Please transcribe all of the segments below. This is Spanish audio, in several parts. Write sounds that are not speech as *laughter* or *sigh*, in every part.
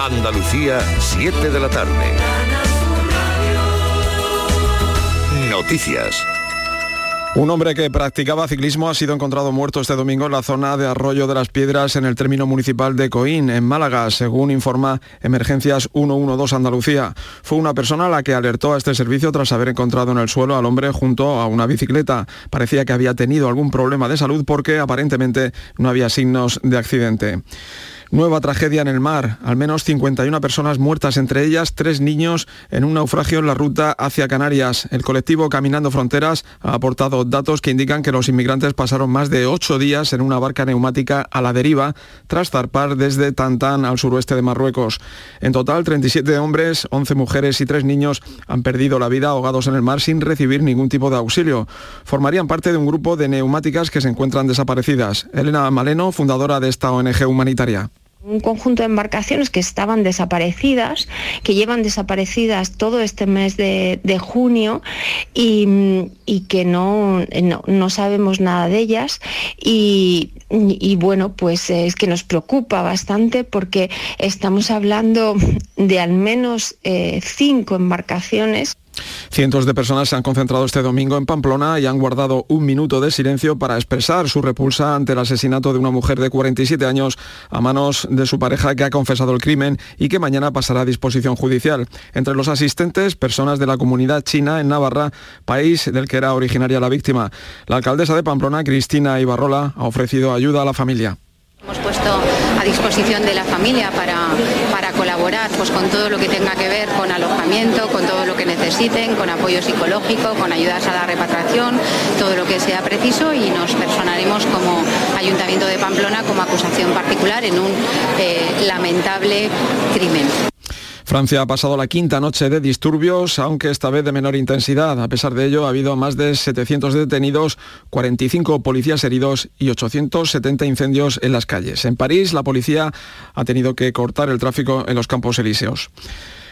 Andalucía, 7 de la tarde. Noticias. Un hombre que practicaba ciclismo ha sido encontrado muerto este domingo en la zona de Arroyo de las Piedras en el término municipal de Coín, en Málaga, según informa Emergencias 112 Andalucía. Fue una persona la que alertó a este servicio tras haber encontrado en el suelo al hombre junto a una bicicleta. Parecía que había tenido algún problema de salud porque aparentemente no había signos de accidente. Nueva tragedia en el mar, al menos 51 personas muertas, entre ellas tres niños en un naufragio en la ruta hacia Canarias. El colectivo Caminando Fronteras ha aportado datos que indican que los inmigrantes pasaron más de ocho días en una barca neumática a la deriva tras zarpar desde Tantán al suroeste de Marruecos. En total, 37 hombres, 11 mujeres y tres niños han perdido la vida ahogados en el mar sin recibir ningún tipo de auxilio. Formarían parte de un grupo de neumáticas que se encuentran desaparecidas. Elena Maleno, fundadora de esta ONG humanitaria un conjunto de embarcaciones que estaban desaparecidas, que llevan desaparecidas todo este mes de, junio y, que no, no, sabemos nada de ellas. Y, bueno, pues es que nos preocupa bastante porque estamos hablando de al menos eh, cinco embarcaciones Cientos de personas se han concentrado este domingo en Pamplona y han guardado un minuto de silencio para expresar su repulsa ante el asesinato de una mujer de 47 años a manos de su pareja que ha confesado el crimen y que mañana pasará a disposición judicial. Entre los asistentes, personas de la comunidad china en Navarra, país del que era originaria la víctima. La alcaldesa de Pamplona, Cristina Ibarrola, ha ofrecido ayuda a la familia. Hemos puesto a disposición de la familia para, pues, con todo lo que tenga que ver con alojamiento, con todo lo que necesiten, con apoyo psicológico, con ayudas a la repatriación, todo lo que sea preciso y nos personaremos como Ayuntamiento de Pamplona como acusación particular en un eh, lamentable crimen. Francia ha pasado la quinta noche de disturbios, aunque esta vez de menor intensidad. A pesar de ello, ha habido más de 700 detenidos, 45 policías heridos y 870 incendios en las calles. En París, la policía ha tenido que cortar el tráfico en los campos elíseos.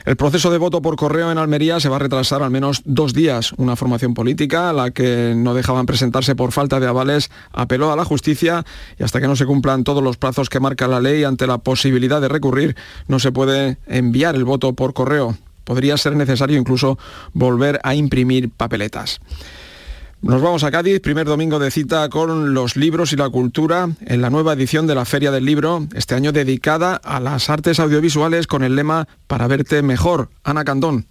El proceso de voto por correo en Almería se va a retrasar al menos dos días. Una formación política, la que no dejaban presentarse por falta de avales, apeló a la justicia y hasta que no se cumplan todos los plazos que marca la ley ante la posibilidad de recurrir, no se puede enviar el voto por correo. Podría ser necesario incluso volver a imprimir papeletas. Nos vamos a Cádiz, primer domingo de cita con los libros y la cultura en la nueva edición de la Feria del Libro, este año dedicada a las artes audiovisuales con el lema Para verte mejor. Ana Candón.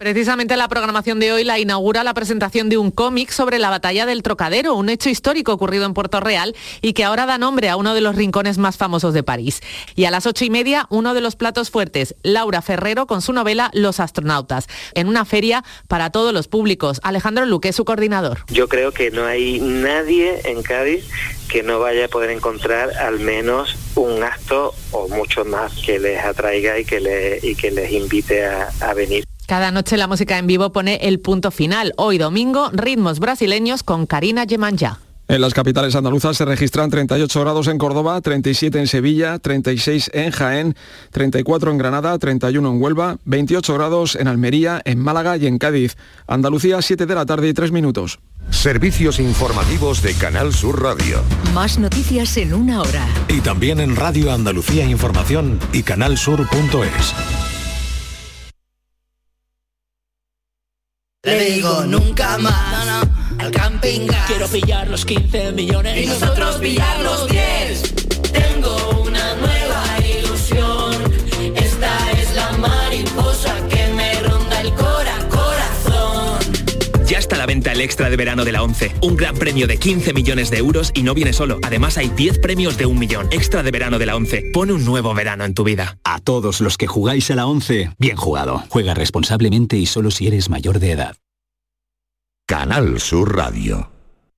Precisamente la programación de hoy la inaugura la presentación de un cómic sobre la batalla del Trocadero, un hecho histórico ocurrido en Puerto Real y que ahora da nombre a uno de los rincones más famosos de París. Y a las ocho y media, uno de los platos fuertes, Laura Ferrero con su novela Los astronautas, en una feria para todos los públicos. Alejandro Luque, su coordinador. Yo creo que no hay nadie en Cádiz que no vaya a poder encontrar al menos un acto o mucho más que les atraiga y que, les invite a venir. Cada noche la música en vivo pone el punto final. Hoy domingo, ritmos brasileños con Karina Yemanja. En las capitales andaluzas se registran 38 grados en Córdoba, 37 en Sevilla, 36 en Jaén, 34 en Granada, 31 en Huelva, 28 grados en Almería, en Málaga y en Cádiz. Andalucía, 7 de la tarde y 3 minutos. Servicios informativos de Canal Sur Radio. Más noticias en una hora. Y también en Radio Andalucía Información y canalsur.es. Le digo nunca más al camping Quiero pillar los 15 millones y nosotros pillar los 10. Tengo el extra de verano de la 11. Un gran premio de 15 millones de euros y no viene solo. Además hay 10 premios de un millón. Extra de verano de la 11. Pone un nuevo verano en tu vida. A todos los que jugáis a la 11, bien jugado. Juega responsablemente y solo si eres mayor de edad. Canal Sur Radio.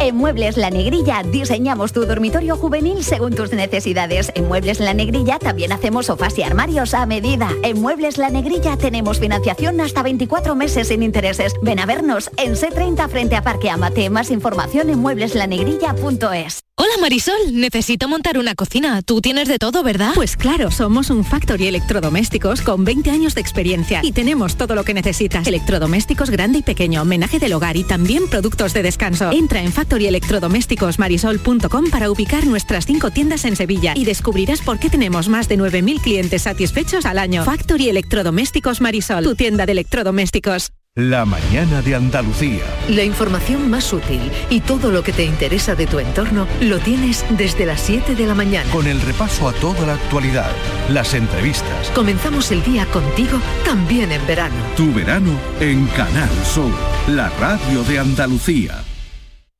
En Muebles La Negrilla diseñamos tu dormitorio juvenil según tus necesidades. En Muebles La Negrilla también hacemos sofás y armarios a medida. En Muebles La Negrilla tenemos financiación hasta 24 meses sin intereses. Ven a vernos en C30 frente a Parque Amate. Más información en muebleslanegrilla.es. Hola Marisol, necesito montar una cocina. Tú tienes de todo, ¿verdad? Pues claro, somos un Factory Electrodomésticos con 20 años de experiencia y tenemos todo lo que necesitas. Electrodomésticos grande y pequeño, homenaje del hogar y también productos de descanso. Entra en factoryelectrodomésticosmarisol.com para ubicar nuestras cinco tiendas en Sevilla y descubrirás por qué tenemos más de 9.000 clientes satisfechos al año. Factory Electrodomésticos Marisol, tu tienda de electrodomésticos. La mañana de Andalucía. La información más útil y todo lo que te interesa de tu entorno lo tienes desde las 7 de la mañana. Con el repaso a toda la actualidad, las entrevistas. Comenzamos el día contigo también en verano. Tu verano en Canal Sur, la radio de Andalucía.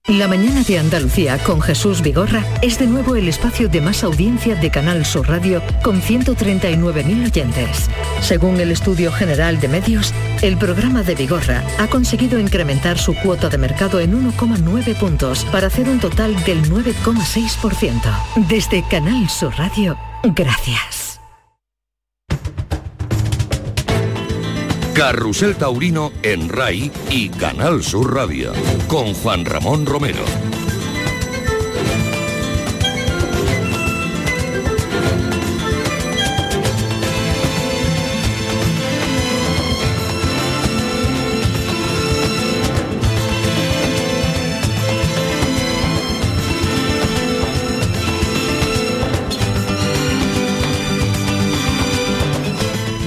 La mañana de Andalucía con Jesús Vigorra es de nuevo el espacio de más audiencia de Canal Sur Radio con 139.000 oyentes. Según el Estudio General de Medios, el programa de Vigorra ha conseguido incrementar su cuota de mercado en 1,9 puntos para hacer un total del 9,6%. Desde Canal Sur Radio, gracias. Carrusel Taurino en RAI y Canal Sur Radio con Juan Ramón Romero.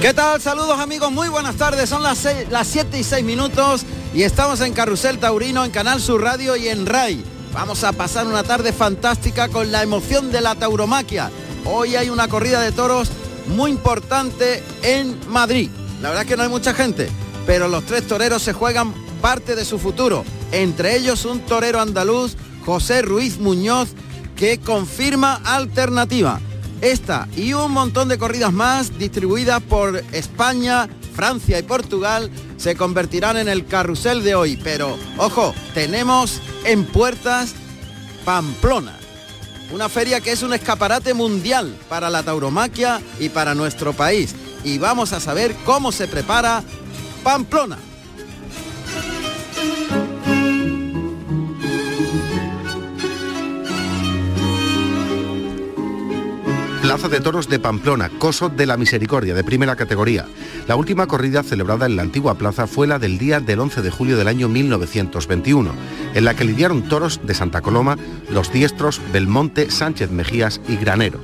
¿Qué tal? Saludos amigos, muy buenas tardes. Son las, las 7 y 6 minutos y estamos en Carrusel Taurino, en Canal Sur Radio y en RAI. Vamos a pasar una tarde fantástica con la emoción de la tauromaquia. Hoy hay una corrida de toros muy importante en Madrid. La verdad es que no hay mucha gente, pero los tres toreros se juegan parte de su futuro. Entre ellos un torero andaluz, José Ruiz Muñoz, que confirma alternativa. Esta y un montón de corridas más distribuidas por España, Francia y Portugal se convertirán en el carrusel de hoy. Pero, ojo, tenemos en puertas Pamplona. Una feria que es un escaparate mundial para la tauromaquia y para nuestro país. Y vamos a saber cómo se prepara Pamplona. Plaza de Toros de Pamplona, Coso de la Misericordia, de primera categoría. La última corrida celebrada en la antigua plaza fue la del día del 11 de julio del año 1921, en la que lidiaron toros de Santa Coloma, Los Diestros, Belmonte, Sánchez Mejías y Granero.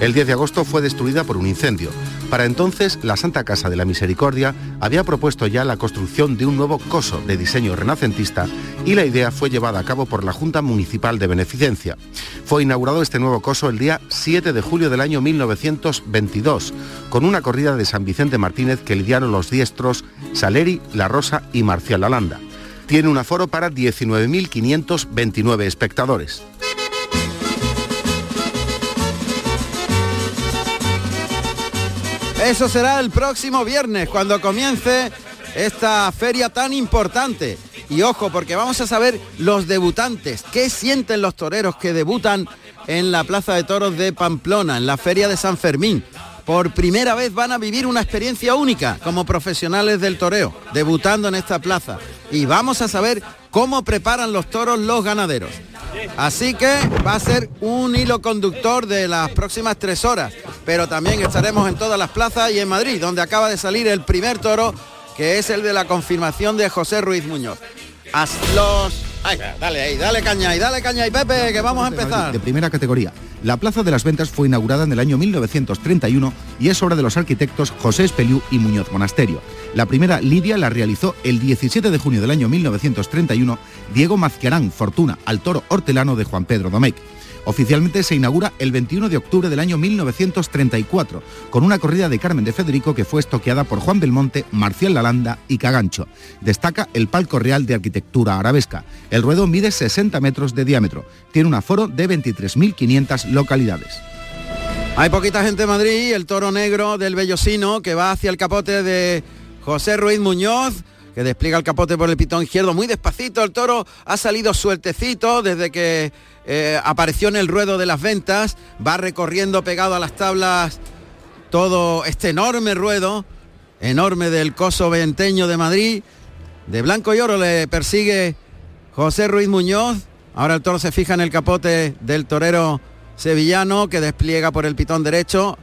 El 10 de agosto fue destruida por un incendio. Para entonces, la Santa Casa de la Misericordia había propuesto ya la construcción de un nuevo coso de diseño renacentista y la idea fue llevada a cabo por la Junta Municipal de Beneficencia. Fue inaugurado este nuevo coso el día 7 de julio del año 1922, con una corrida de San Vicente Martínez que lidiaron los diestros Saleri, La Rosa y Marcial Alanda. Tiene un aforo para 19.529 espectadores. Eso será el próximo viernes cuando comience esta feria tan importante. Y ojo, porque vamos a saber los debutantes, qué sienten los toreros que debutan en la Plaza de Toros de Pamplona, en la Feria de San Fermín. Por primera vez van a vivir una experiencia única como profesionales del toreo, debutando en esta plaza. Y vamos a saber cómo preparan los toros los ganaderos. Así que va a ser un hilo conductor de las próximas tres horas. Pero también estaremos en todas las plazas y en Madrid, donde acaba de salir el primer toro, que es el de la confirmación de José Ruiz Muñoz. Haz los... Ay, dale ahí, dale caña y dale caña y Pepe, que vamos a empezar. De primera categoría. La Plaza de las Ventas fue inaugurada en el año 1931 y es obra de los arquitectos José Espeliú y Muñoz Monasterio. La primera lidia la realizó el 17 de junio del año 1931 Diego Mazquiarán Fortuna al toro hortelano de Juan Pedro Domecq. Oficialmente se inaugura el 21 de octubre del año 1934, con una corrida de Carmen de Federico que fue estoqueada por Juan Belmonte, Marcial Lalanda y Cagancho. Destaca el palco real de arquitectura arabesca. El ruedo mide 60 metros de diámetro. Tiene un aforo de 23.500 localidades. Hay poquita gente en Madrid, el toro negro del Bellosino que va hacia el capote de José Ruiz Muñoz, que despliega el capote por el pitón izquierdo muy despacito. El toro ha salido sueltecito desde que eh, apareció en el ruedo de las ventas, va recorriendo pegado a las tablas todo este enorme ruedo, enorme del coso venteño de Madrid. De blanco y oro le persigue José Ruiz Muñoz, Ahora el toro se fija en el capote del torero sevillano que despliega por el pitón derecho.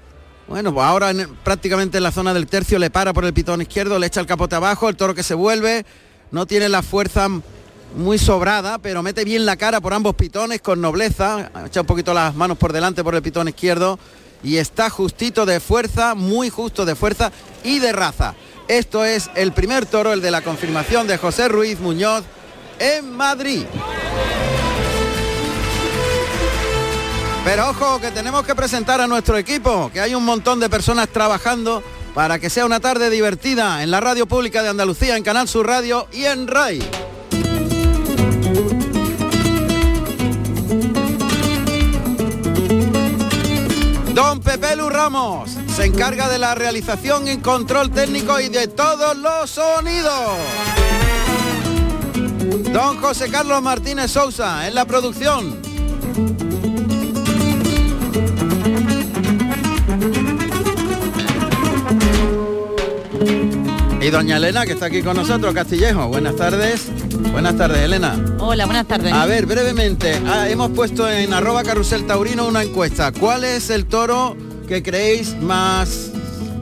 Bueno, pues ahora en- prácticamente en la zona del tercio le para por el pitón izquierdo, le echa el capote abajo, el toro que se vuelve, no tiene la fuerza muy sobrada, pero mete bien la cara por ambos pitones con nobleza, echa un poquito las manos por delante por el pitón izquierdo y está justito de fuerza, muy justo de fuerza y de raza. Esto es el primer toro, el de la confirmación de José Ruiz Muñoz en Madrid. Pero ojo, que tenemos que presentar a nuestro equipo, que hay un montón de personas trabajando para que sea una tarde divertida en la radio pública de Andalucía, en Canal Sur Radio y en RAI. Don Pepe Lu Ramos se encarga de la realización y control técnico y de todos los sonidos. Don José Carlos Martínez Sousa en la producción. Y doña Elena, que está aquí con nosotros, Castillejo. Buenas tardes. Buenas tardes, Elena. Hola, buenas tardes. A ver, brevemente, ah, hemos puesto en arroba carrusel taurino una encuesta. ¿Cuál es el toro que creéis más...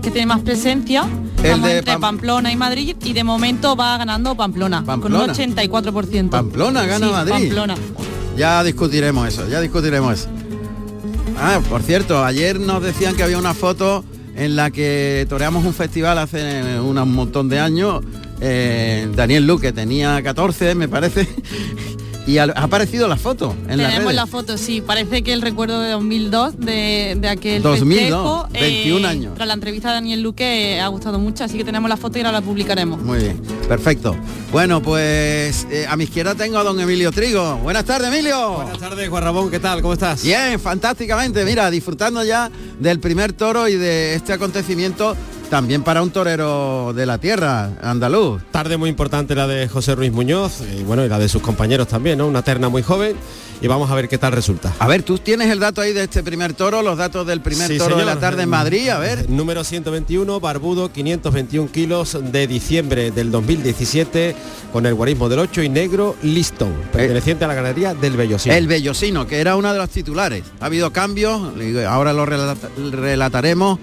que tiene más presencia. El Estamos de entre Pam- Pamplona y Madrid y de momento va ganando Pamplona, Pamplona. con un 84%. Pamplona gana Sí, Madrid. Pamplona. Ya discutiremos eso, ya discutiremos eso. Ah, por cierto, ayer nos decían que había una foto en la que toreamos un festival hace un montón de años. eh, Daniel Luque tenía 14, me parece. Y ha ha aparecido la foto en la Tenemos la foto, sí, parece que el recuerdo de 2002 de, de aquel 2002, festejo, 21 años. Tras la entrevista de Daniel Luque eh, ha gustado mucho, así que tenemos la foto y ahora la publicaremos. Muy bien, perfecto. Bueno, pues eh, a mi izquierda tengo a don Emilio Trigo. Buenas tardes, Emilio. Buenas tardes, Juan Ramón, ¿qué tal? ¿Cómo estás? Bien, fantásticamente. Mira, disfrutando ya del primer toro y de este acontecimiento también para un torero de la tierra, andaluz. Tarde muy importante la de José Ruiz Muñoz y bueno, y la de sus compañeros también, ¿no? Una terna muy joven y vamos a ver qué tal resulta. A ver, tú tienes el dato ahí de este primer toro, los datos del primer Sí, toro de la tarde en Madrid, a ver. Número 121, barbudo, 521 kilos de diciembre del 2017 con el guarismo del 8 y negro Liston, perteneciente a la ganadería del Bellosino. El Bellosino, que era uno de los titulares. Ha habido cambios, ahora lo relata- relataremos,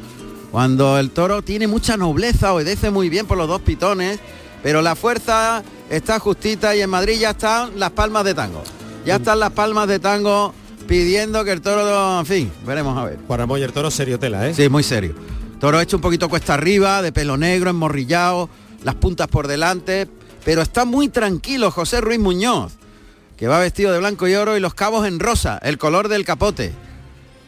cuando el toro tiene mucha nobleza, obedece muy bien por los dos pitones, pero la fuerza está justita y en Madrid ya están las palmas de tango. Ya están las palmas de tango pidiendo que el toro, en fin, veremos a ver. Juan Ramón y el toro serio tela, ¿eh? Sí, muy serio. Toro hecho un poquito cuesta arriba, de pelo negro, enmorrillado, las puntas por delante, pero está muy tranquilo José Ruiz Muñoz, que va vestido de blanco y oro y los cabos en rosa, el color del capote.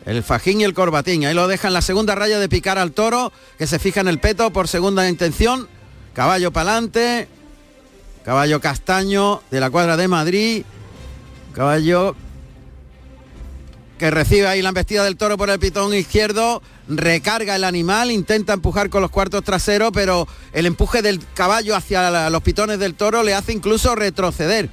El fajín y el corbatín. Ahí lo deja en la segunda raya de picar al toro, que se fija en el peto por segunda intención. Caballo para adelante. Caballo castaño de la cuadra de Madrid. Caballo que recibe ahí la embestida del toro por el pitón izquierdo, recarga el animal, intenta empujar con los cuartos traseros, pero el empuje del caballo hacia los pitones del toro le hace incluso retroceder.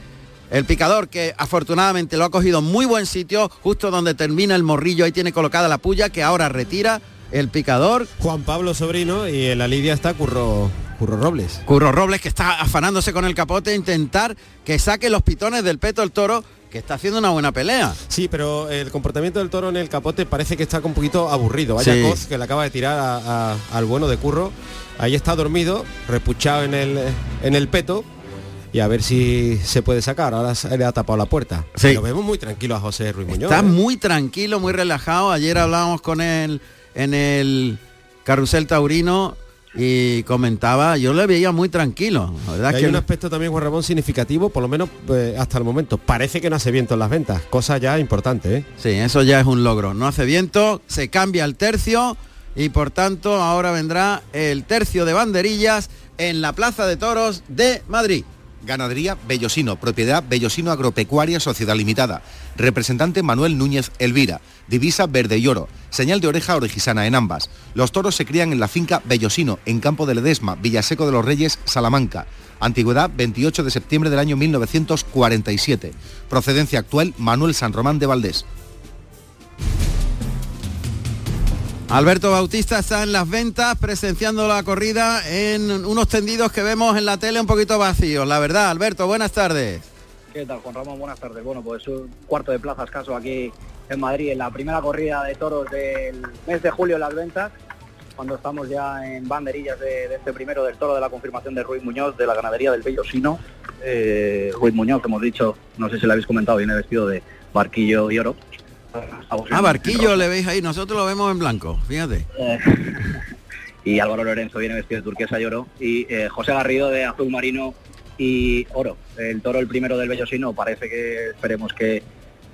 El picador que afortunadamente lo ha cogido en muy buen sitio, justo donde termina el morrillo, ahí tiene colocada la puya que ahora retira el picador. Juan Pablo Sobrino y en la lidia está Curro, Curro Robles. Curro Robles que está afanándose con el capote, intentar que saque los pitones del peto el toro, que está haciendo una buena pelea. Sí, pero el comportamiento del toro en el capote parece que está un poquito aburrido. Vaya Sí. coz que le acaba de tirar a- a- al bueno de Curro. Ahí está dormido, repuchado en el, en el peto. Y a ver si se puede sacar. Ahora se le ha tapado la puerta. Sí. Lo vemos muy tranquilo a José Ruiz Muñoz. Está ¿eh? muy tranquilo, muy relajado. Ayer hablábamos con él en el carrusel taurino y comentaba, yo le veía muy tranquilo. La verdad Y es hay que un aspecto también, Juan Ramón, significativo, por lo menos eh, hasta el momento. Parece que no hace viento en las ventas, cosa ya importante. ¿eh? Sí, eso ya es un logro. No hace viento, se cambia el tercio y por tanto ahora vendrá el tercio de banderillas en la Plaza de Toros de Madrid. Ganadería Bellosino, propiedad Bellosino Agropecuaria Sociedad Limitada. Representante Manuel Núñez Elvira. Divisa verde y oro. Señal de oreja orejisana en ambas. Los toros se crían en la finca Bellosino, en Campo de Ledesma, Villaseco de los Reyes, Salamanca. Antigüedad 28 de septiembre del año 1947. Procedencia actual Manuel San Román de Valdés. Alberto Bautista está en las ventas presenciando la corrida en unos tendidos que vemos en la tele un poquito vacíos. La verdad, Alberto, buenas tardes. ¿Qué tal, Juan Ramón? Buenas tardes. Bueno, pues un cuarto de plaza escaso aquí en Madrid, en la primera corrida de toros del mes de julio en las ventas, cuando estamos ya en banderillas de, este primero del toro de la confirmación de Ruiz Muñoz de la ganadería del Bellosino. Eh, Ruiz Muñoz, hemos dicho, no sé si le habéis comentado, viene vestido de barquillo y oro. Ah, Barquillo le veis ahí, nosotros lo vemos en blanco, fíjate. Eh, *laughs* y Álvaro Lorenzo viene vestido de turquesa y oro. Y eh, José Garrido de azul marino y oro. El toro, el primero del Bellosino, parece que esperemos que,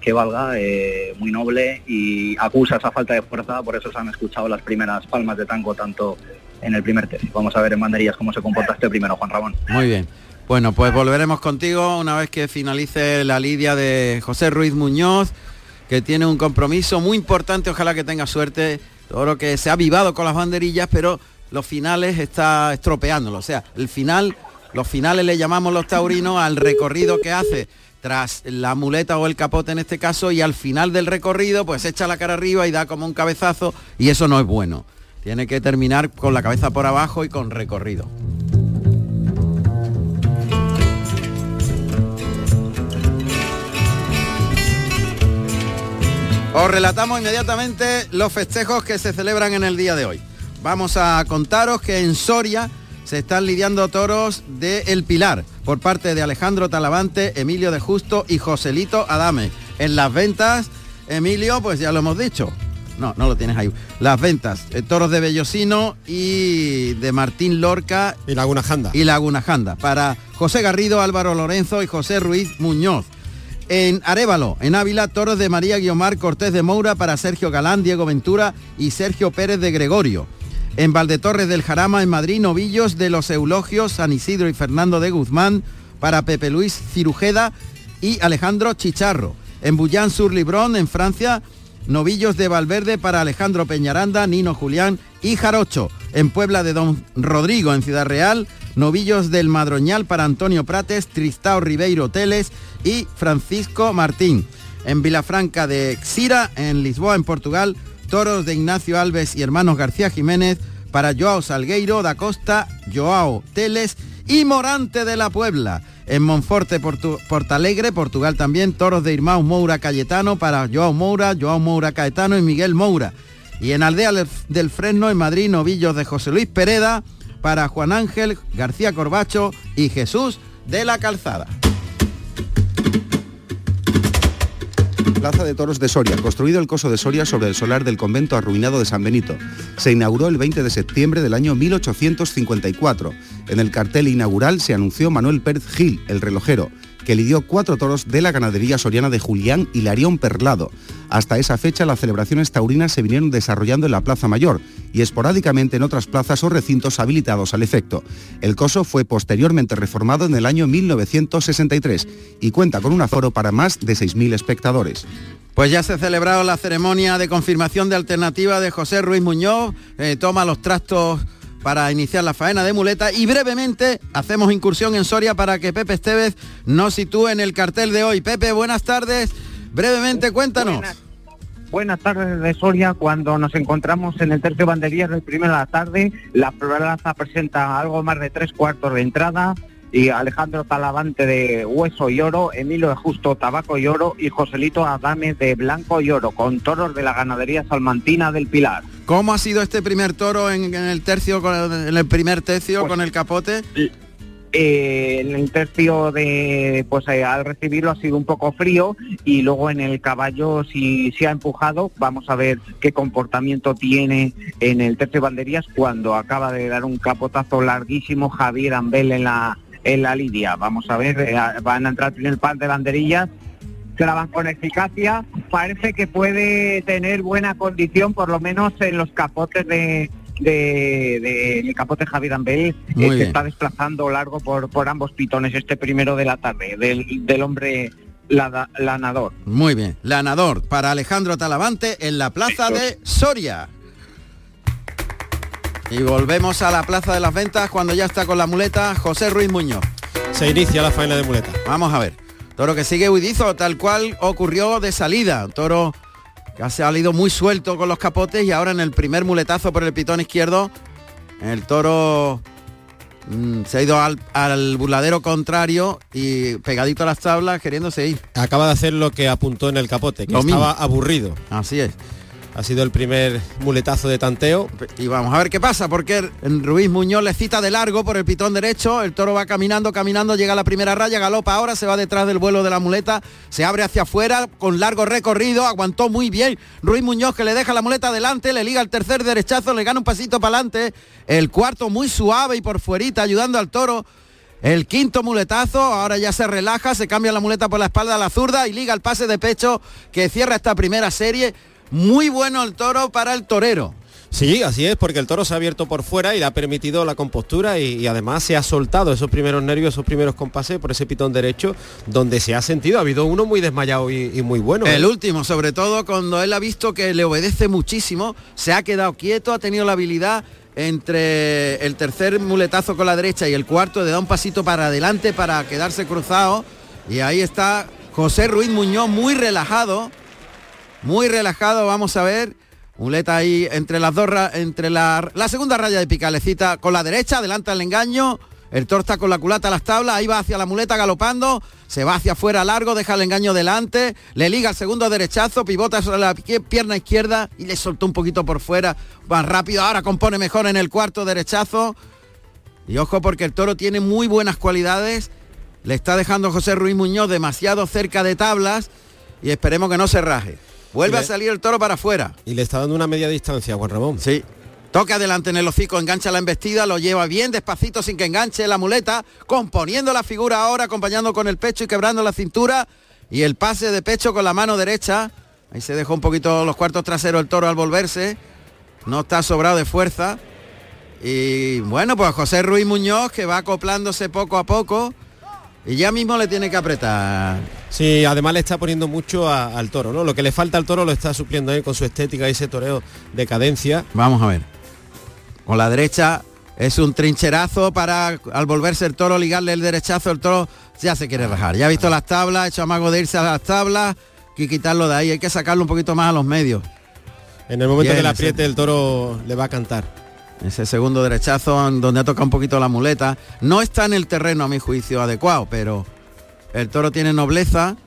que valga, eh, muy noble y acusa esa falta de fuerza, por eso se han escuchado las primeras palmas de tango tanto en el primer tercio. Vamos a ver en banderillas cómo se comporta este primero, Juan Ramón. Muy bien. Bueno, pues volveremos contigo una vez que finalice la lidia de José Ruiz Muñoz, que tiene un compromiso muy importante, ojalá que tenga suerte, toro que se ha avivado con las banderillas, pero los finales está estropeándolo. O sea, el final, los finales le llamamos los taurinos al recorrido que hace tras la muleta o el capote en este caso y al final del recorrido pues echa la cara arriba y da como un cabezazo y eso no es bueno. Tiene que terminar con la cabeza por abajo y con recorrido. Os relatamos inmediatamente los festejos que se celebran en el día de hoy. Vamos a contaros que en Soria se están lidiando toros de El Pilar por parte de Alejandro Talavante, Emilio de Justo y Joselito Adame. En las ventas, Emilio, pues ya lo hemos dicho. No, no lo tienes ahí. Las ventas, eh, toros de Bellosino y de Martín Lorca. Y Laguna Janda. Y Laguna Janda. Para José Garrido, Álvaro Lorenzo y José Ruiz Muñoz. En Arevalo, en Ávila, toros de María Guiomar Cortés de Moura para Sergio Galán, Diego Ventura y Sergio Pérez de Gregorio. En Valdetorres del Jarama, en Madrid, novillos de los Eulogios, San Isidro y Fernando de Guzmán para Pepe Luis Cirujeda y Alejandro Chicharro. En Bullán sur Librón, en Francia, novillos de Valverde para Alejandro Peñaranda, Nino Julián y Jarocho. En Puebla de Don Rodrigo, en Ciudad Real, novillos del Madroñal para Antonio Prates, Tristao Ribeiro Teles y Francisco Martín. En Vilafranca de Xira, en Lisboa, en Portugal, toros de Ignacio Alves y hermanos García Jiménez para Joao Salgueiro da Costa, Joao Teles y Morante de la Puebla. En Monforte, Portalegre, Portugal también, toros de Irmão Moura Cayetano para Joao Moura, Joao Moura Caetano y Miguel Moura. Y en Aldea del Fresno, en Madrid, novillos de José Luis Pereda para Juan Ángel García Corbacho y Jesús de la Calzada. Plaza de Toros de Soria, construido el coso de Soria sobre el solar del convento arruinado de San Benito. Se inauguró el 20 de septiembre del año 1854. En el cartel inaugural se anunció Manuel Pérez Gil, el relojero, que lidió cuatro toros de la ganadería soriana de Julián y Larión Perlado. Hasta esa fecha las celebraciones taurinas se vinieron desarrollando en la Plaza Mayor y esporádicamente en otras plazas o recintos habilitados al efecto. El coso fue posteriormente reformado en el año 1963 y cuenta con un aforo para más de 6.000 espectadores. Pues ya se ha celebrado la ceremonia de confirmación de alternativa de José Ruiz Muñoz, eh, toma los trastos para iniciar la faena de muleta y brevemente hacemos incursión en Soria para que Pepe Estevez nos sitúe en el cartel de hoy. Pepe, buenas tardes. Brevemente, cuéntanos. Buenas, tardes de Soria, cuando nos encontramos en el tercio banderías del primero de la tarde, la plaza presenta algo más de tres cuartos de entrada y Alejandro Talavante de Hueso y Oro, Emilio de Justo Tabaco y Oro y Joselito Adame de Blanco y Oro, con toros de la ganadería salmantina del Pilar. ¿Cómo ha sido este primer toro en, en el tercio, en el primer tercio Pues con el capote? Eh, en el tercio de, pues eh, al recibirlo ha sido un poco frío y luego en el caballo si se ha empujado, vamos a ver qué comportamiento tiene en el tercio de banderías cuando acaba de dar un capotazo larguísimo Javier Ambel en la, en la lidia. Vamos a ver, eh, van a entrar en el par de banderillas traban con eficacia, parece que puede tener buena condición, por lo menos en los capotes de, de, de- el capote Javier Ambel, eh, bien. está desplazando largo por, por ambos pitones este primero de la tarde, del, del hombre lada- lanador. Muy bien. Lanador para Alejandro Talavante en la plaza de Soria. Y volvemos a la plaza de las ventas cuando ya está con la muleta José Ruiz Muñoz. Se inicia la faena de muleta. Vamos a ver. Toro que sigue huidizo, tal cual ocurrió de salida. Toro que ha salido muy suelto con los capotes y ahora en el primer muletazo por el pitón izquierdo, el toro mm, se ha ido al, al burladero contrario y pegadito a las tablas queriéndose ir. Acaba de hacer lo que apuntó en el capote, que Lo estaba mismo. aburrido. Así es. Ha sido el primer muletazo de tanteo. Y vamos a ver qué pasa, porque Ruiz Muñoz le cita de largo por el pitón derecho, el toro va caminando, caminando, llega a la primera raya, galopa ahora, se va detrás del vuelo de la muleta, se abre hacia afuera con largo recorrido, aguantó muy bien Ruiz Muñoz que le deja la muleta adelante, le liga el tercer derechazo, le gana un pasito para adelante, el cuarto muy suave y por fuerita ayudando al toro. El quinto muletazo, ahora ya se relaja, se cambia la muleta por la espalda a la zurda y liga el pase de pecho que cierra esta primera serie. Muy bueno el toro para el torero. Sí, así es, porque el toro se ha abierto por fuera y le ha permitido la compostura y, y además se ha soltado esos primeros nervios, esos primeros compases por ese pitón derecho, donde se ha sentido, ha habido uno muy desmayado y, y muy bueno. El ¿eh? último, sobre todo cuando él ha visto que le obedece muchísimo, se ha quedado quieto, ha tenido la habilidad entre el tercer muletazo con la derecha y el cuarto de dar un pasito para adelante para quedarse cruzado. Y ahí está José Ruiz Muñoz muy relajado, muy relajado, vamos a ver. Muleta ahí entre las dos, entre la, la segunda raya de picalecita con la derecha, adelanta el engaño. El toro está con la culata a las tablas, ahí va hacia la muleta galopando, se va hacia afuera largo, deja el engaño delante, le liga el segundo derechazo, pivota sobre la pie- pierna izquierda y le soltó un poquito por fuera, va rápido, ahora compone mejor en el cuarto derechazo. Y ojo porque el toro tiene muy buenas cualidades, le está dejando José Ruiz Muñoz demasiado cerca de tablas y esperemos que no se raje. Vuelve a salir el toro para afuera. Y le está dando una media distancia, Juan Ramón. Sí. Toca adelante en el hocico, engancha la embestida, lo lleva bien despacito sin que enganche la muleta, componiendo la figura ahora, acompañando con el pecho y quebrando la cintura. Y el pase de pecho con la mano derecha. Ahí se dejó un poquito los cuartos traseros el toro al volverse. No está sobrado de fuerza. Y bueno, pues José Ruiz Muñoz que va acoplándose poco a poco. Y ya mismo le tiene que apretar. Sí, además le está poniendo mucho a- al toro, ¿no? Lo que le falta al toro lo está supliendo él con su estética y ese toreo de cadencia. Vamos a ver. Con la derecha es un trincherazo para al volverse el toro ligarle el derechazo, el toro ya se quiere rajar. Ya ha visto las tablas, ha hecho amago de irse a las tablas y quitarlo de ahí. Hay que sacarlo un poquito más a los medios. En el momento Bien, que le apriete el toro le va a cantar. Ese segundo derechazo donde ha tocado un poquito la muleta. No está en el terreno a mi juicio adecuado, pero el toro tiene nobleza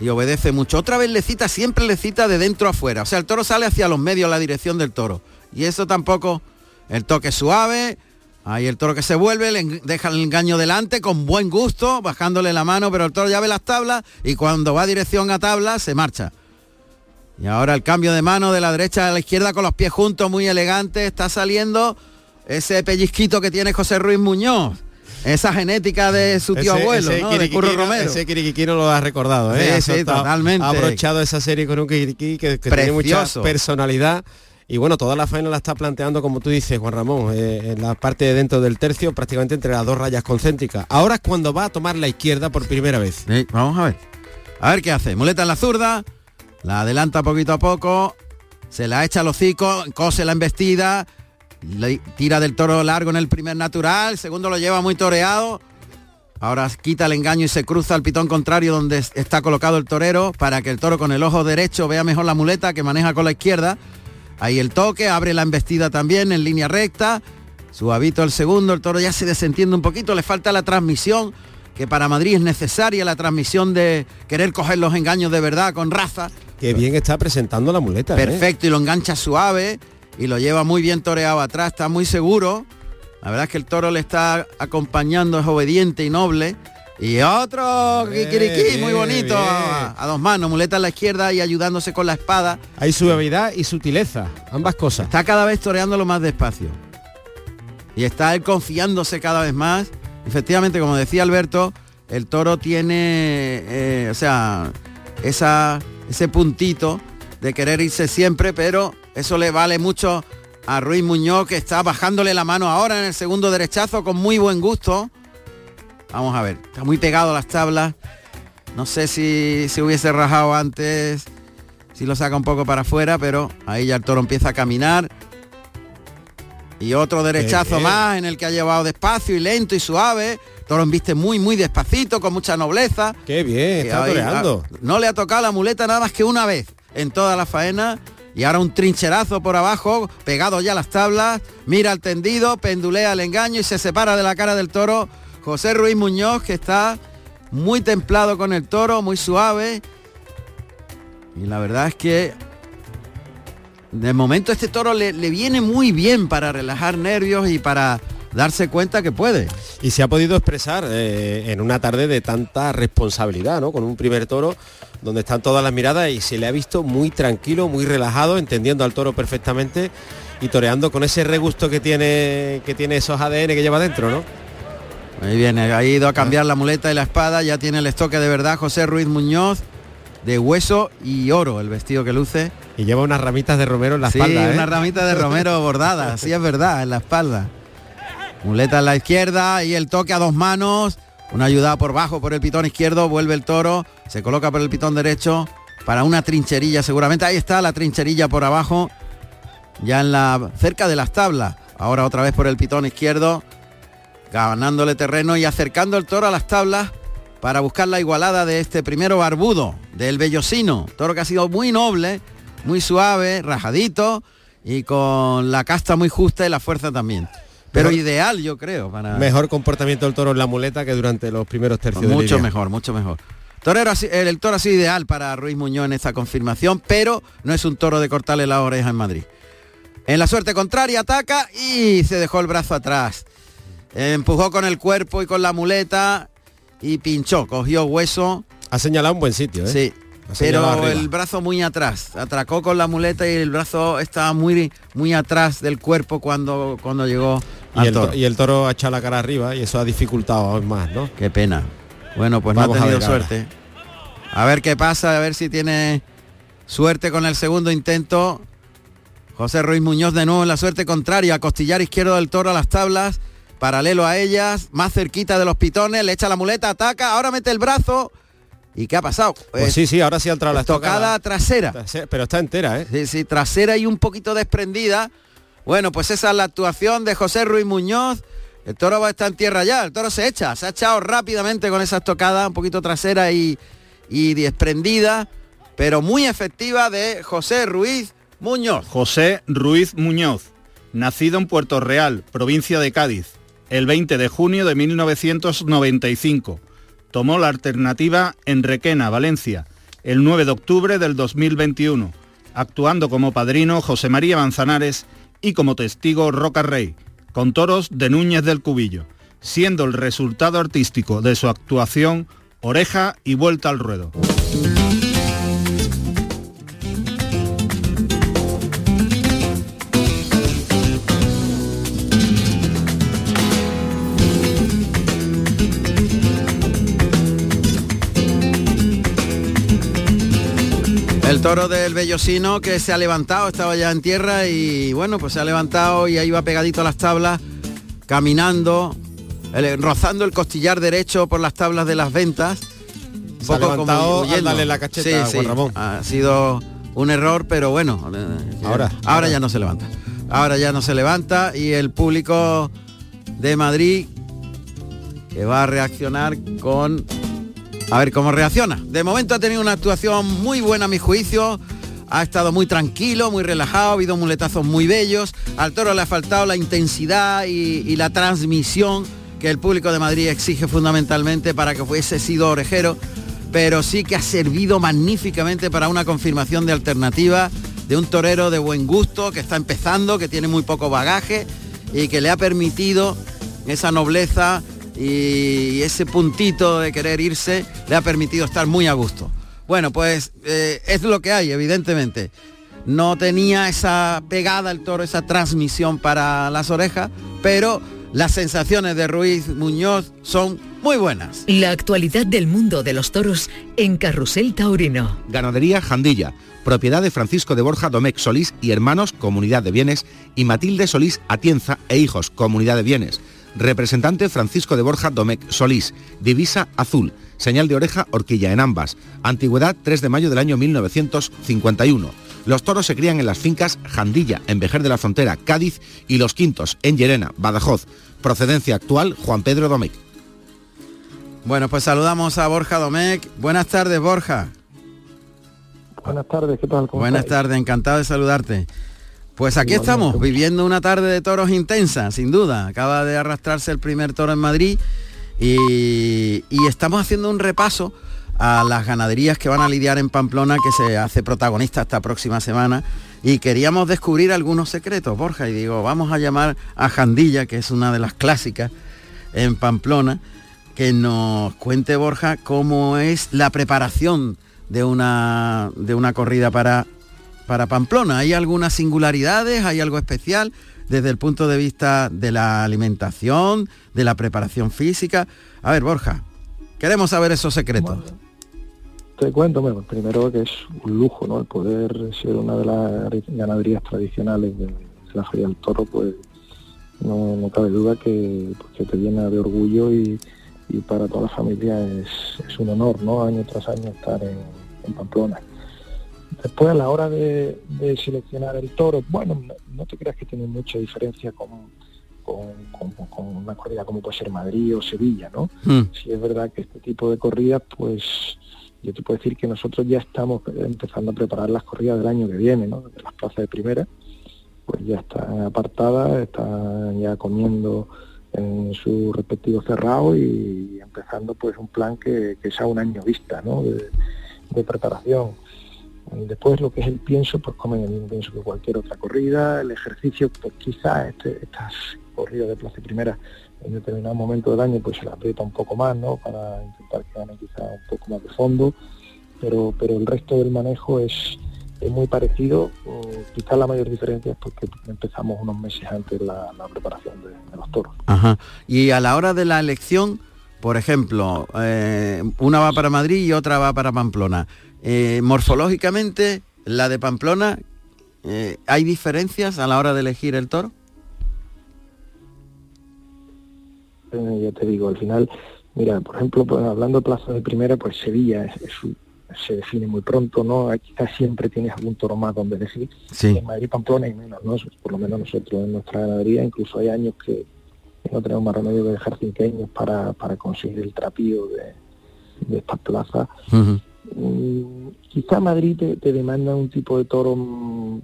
y obedece mucho. Otra vez le cita, siempre le cita de dentro afuera. O sea, el toro sale hacia los medios, la dirección del toro. Y eso tampoco, el toque suave, ahí el toro que se vuelve, le deja el engaño delante con buen gusto, bajándole la mano, pero el toro ya ve las tablas y cuando va dirección a tablas se marcha. Y ahora el cambio de mano de la derecha a la izquierda con los pies juntos, muy elegante. Está saliendo ese pellizquito que tiene José Ruiz Muñoz. Esa genética de su tío Ese- abuelo, ese ¿no? De Curro Romero. Ese lo ha recordado, ¿eh? Sí, sí, totalmente. Ha abrochado esa serie con un Kiriki que, que tiene mucha personalidad. Y bueno, toda la faena la está planteando, como tú dices, Juan Ramón, eh, en la parte de dentro del tercio, prácticamente entre las dos rayas concéntricas. Ahora es cuando va a tomar la izquierda por primera vez. Sí, vamos a ver. A ver qué hace. Muleta en la zurda, la adelanta poquito a poco, se la echa al hocico, cose la embestida, le tira del toro largo en el primer natural, segundo lo lleva muy toreado. Ahora quita el engaño y se cruza al pitón contrario donde es- está colocado el torero para que el toro con el ojo derecho vea mejor la muleta que maneja con la izquierda. Ahí el toque, abre la embestida también en línea recta. Suavito el segundo, el toro ya se desentiende un poquito, le falta la transmisión, que para Madrid es necesaria la transmisión de querer coger los engaños de verdad con raza. Qué bien está presentando la muleta. ¿eh? Perfecto, y lo engancha suave y lo lleva muy bien toreado atrás, está muy seguro. La verdad es que el toro le está acompañando, es obediente y noble. Y otro kikiriki, muy bien, bonito, a, a dos manos, muleta a la izquierda y ayudándose con la espada. Hay suavidad y sutileza, ambas cosas. Está cada vez toreándolo más despacio. Y está él confiándose cada vez más. Efectivamente, como decía Alberto, el toro tiene, eh, o sea, esa, ese puntito de querer irse siempre, pero eso le vale mucho a Ruiz Muñoz, que está bajándole la mano ahora en el segundo derechazo con muy buen gusto. Vamos a ver, está muy pegado a las tablas. No sé si se hubiese rajado antes, si lo saca un poco para afuera, pero ahí ya el toro empieza a caminar. Y otro derechazo bien. más en el que ha llevado despacio y lento y suave. Toro viste muy, muy despacito, con mucha nobleza. Qué bien, está toreando. ah, No le ha tocado la muleta nada más que una vez en toda la faena Y ahora un trincherazo por abajo, pegado ya a las tablas, mira al tendido, pendulea el engaño y se separa de la cara del toro José Ruiz Muñoz, que está muy templado con el toro, muy suave. Y la verdad es que de momento este toro le, le viene muy bien para relajar nervios y para darse cuenta que puede. Y se ha podido expresar eh, en una tarde de tanta responsabilidad, ¿no? Con un primer toro donde están todas las miradas y se le ha visto muy tranquilo, muy relajado, entendiendo al toro perfectamente y toreando con ese regusto que tiene que tiene esos ADN que lleva dentro, ¿no? Ahí viene, ha ido a cambiar la muleta y la espada, ya tiene el estoque de verdad José Ruiz Muñoz, de hueso y oro el vestido que luce. Y lleva unas ramitas de romero en la sí, espalda. ¿eh? unas ramitas de romero bordadas, sí es verdad, en la espalda. Muleta en la izquierda y el toque a dos manos. Una ayuda por bajo por el pitón izquierdo, vuelve el toro, se coloca por el pitón derecho para una trincherilla seguramente. Ahí está la trincherilla por abajo, ya en la cerca de las tablas. Ahora otra vez por el pitón izquierdo, ganándole terreno y acercando el toro a las tablas para buscar la igualada de este primero barbudo, del Bellosino. Toro que ha sido muy noble, muy suave, rajadito y con la casta muy justa y la fuerza también. Pero Mejor- ideal, yo creo, para... Mejor comportamiento del toro en la muleta que durante los primeros tercios de Mucho mejor, mucho mejor. Torero, ha si- el, el toro ha sido ideal para Ruiz Muñoz en esta confirmación, pero no es un toro de cortarle la oreja en Madrid. En la suerte contraria ataca y se dejó el brazo atrás. Empujó con el cuerpo y con la muleta y pinchó, cogió hueso. Ha señalado un buen sitio, ¿eh? Sí, pero arriba. el brazo muy atrás. Atracó con la muleta y el brazo estaba muy, muy atrás del cuerpo cuando, cuando llegó Y el, to- toro. y el toro ha echado la cara arriba y eso ha dificultado aún más, ¿no? Qué pena. Bueno, pues Vamos a no ha tenido ver ahora. suerte. A ver qué pasa, a ver si tiene suerte con el segundo intento. José Ruiz Muñoz de nuevo en la suerte contraria, costillar izquierdo del toro a las tablas, paralelo a ellas, más cerquita de los pitones, le echa la muleta, ataca, ahora mete el brazo. ¿Y qué ha pasado? Pues sí, sí, ahora sí ha entrado la estocada estocada. trasera. Pero está entera, ¿eh? Sí, sí, trasera y un poquito desprendida. Bueno, pues esa es la actuación de José Ruiz Muñoz. El toro va a estar en tierra ya, el toro se echa, se ha echado rápidamente con esa estocada, un poquito trasera y, y desprendida, pero muy efectiva de José Ruiz Muñoz. José Ruiz Muñoz, nacido en Puerto Real, provincia de Cádiz, el 20 de junio de 1995. Tomó la alternativa en Requena, Valencia, el 9 de octubre del 2021, actuando como padrino José María Manzanares y como testigo Roca Rey, con toros de Núñez del Cubillo, siendo el resultado artístico de su actuación oreja y vuelta al ruedo. El toro del Bellosino que se ha levantado, estaba ya en tierra y bueno, pues se ha levantado y ahí va pegadito a las tablas, caminando, el- rozando el costillar derecho por las tablas de las ventas. Un Se ha levantado darle la cacheta Juan Ramón. Ha sido un error, pero bueno. eh, Ahora, ahora, ahora. ya no se levanta. Ahora ya no se levanta y el público de Madrid que va a reaccionar con a ver cómo reacciona. De momento ha tenido una actuación muy buena a mi juicio. Ha estado muy tranquilo, muy relajado, ha habido muletazos muy bellos. Al toro le ha faltado la intensidad y, y la transmisión que el público de Madrid exige fundamentalmente para que fuese sido orejero. Pero sí que ha servido magníficamente para una confirmación de alternativa de un torero de buen gusto que está empezando, que tiene muy poco bagaje y que le ha permitido esa nobleza y ese puntito de querer irse le ha permitido estar muy a gusto. Bueno, pues eh, es lo que hay, evidentemente. No tenía esa pegada el toro, esa transmisión para las orejas, pero las sensaciones de Ruiz Muñoz son muy buenas. La actualidad del mundo de los toros en Carrusel Taurino. Ganadería Jandilla, propiedad de Francisco de Borja Domecq Solís y hermanos, Comunidad de Bienes, y Matilde Solís Atienza e hijos, Comunidad de Bienes. Representante Francisco de Borja Domecq Solís, divisa azul, señal de oreja horquilla en ambas. Antigüedad 3 de mayo del año 1951. Los toros se crían en las fincas Jandilla, en Vejer de la Frontera, Cádiz, y Los Quintos, en Llerena, Badajoz. Procedencia actual, Juan Pedro Domecq. Bueno, pues saludamos a Borja Domecq. Buenas tardes, Borja. Buenas tardes, ¿qué tal? ¿Cómo Buenas tardes, encantado de saludarte. Pues aquí estamos, viviendo una tarde de toros intensa, sin duda. Acaba de arrastrarse el primer toro en Madrid y, y estamos haciendo un repaso a las ganaderías que van a lidiar en Pamplona, que se hace protagonista esta próxima semana. Y queríamos descubrir algunos secretos, Borja, y digo, vamos a llamar a Jandilla, que es una de las clásicas en Pamplona, que nos cuente, Borja, cómo es la preparación de una, de una corrida para, para Pamplona. ¿Hay algunas singularidades? ¿Hay algo especial desde el punto de vista de la alimentación, de la preparación física? A ver, Borja, queremos saber esos secretos. Te cuento, bueno, primero que es un lujo, ¿no? El poder ser una de las ganaderías tradicionales de la Feria del Toro, pues no, cabe duda que, pues, que te llena de orgullo y, para toda la familia es, un honor, ¿no? Año tras año estar en Pamplona. Después a la hora de, de seleccionar el toro, bueno, no, no te creas que tiene mucha diferencia con, con, con- con una corrida como puede ser Madrid o Sevilla, ¿no? Mm. Si es verdad que este tipo de corridas, pues yo te puedo decir que nosotros ya estamos empezando a preparar las corridas del año que viene, ¿no? De las plazas de primera, pues ya están apartadas, están ya comiendo en su respectivo cerrado y empezando pues un plan que, que sea un año vista, ¿no? De, de preparación. Y Después lo que es el pienso, pues comen el mismo pienso que cualquier otra corrida, el ejercicio, pues quizás este, estas corridas de plaza primera en determinado momento del año pues se la aprieta un poco más, ¿no? Para intentar que ganen quizá un poco más de fondo, pero, pero el resto del manejo es, es muy parecido, quizás la mayor diferencia es porque empezamos unos meses antes la, preparación de, de los toros. Ajá. Y a la hora de la elección, por ejemplo, eh, una va para Madrid y otra va para Pamplona. Eh, morfológicamente, la de Pamplona, eh, ¿hay diferencias a la hora de elegir el toro? Eh, ya te digo, al final, mira, por ejemplo, pues, hablando de plaza de primera, pues Sevilla es- es un- se define muy pronto, ¿no? Quizás siempre tienes algún toro más donde elegir. Sí. En Madrid, Pamplona y menos, ¿no? Por lo menos nosotros en nuestra ganadería, incluso hay años que, no tenemos más remedio que dejar cinqueños para, para conseguir el trapío de, de estas plazas. Quizá Madrid te, te demanda un tipo de toro mm,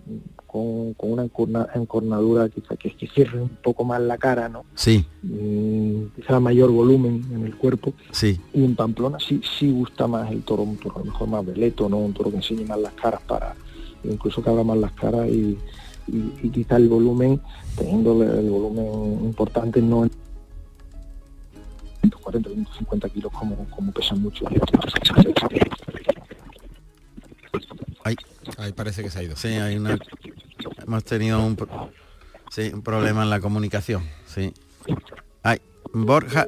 con, con una encorna- encornadura quizá que, que cierre un poco más la cara, ¿no? Sí, Mm, quizá mayor volumen en el cuerpo. sí. Y en Pamplona sí, sí gusta más el toro, un toro a lo mejor más veleto, ¿no? Un toro que enseñe más las caras para, incluso que abra más las caras y, y- y quizá el volumen, teniendo el, volumen importante, no en 140, 150 kilos como, como pesan mucho. Ahí, parece que se ha ido. Sí, hay una... Hemos tenido un, sí, un problema en la comunicación. Sí. Ay, Borja...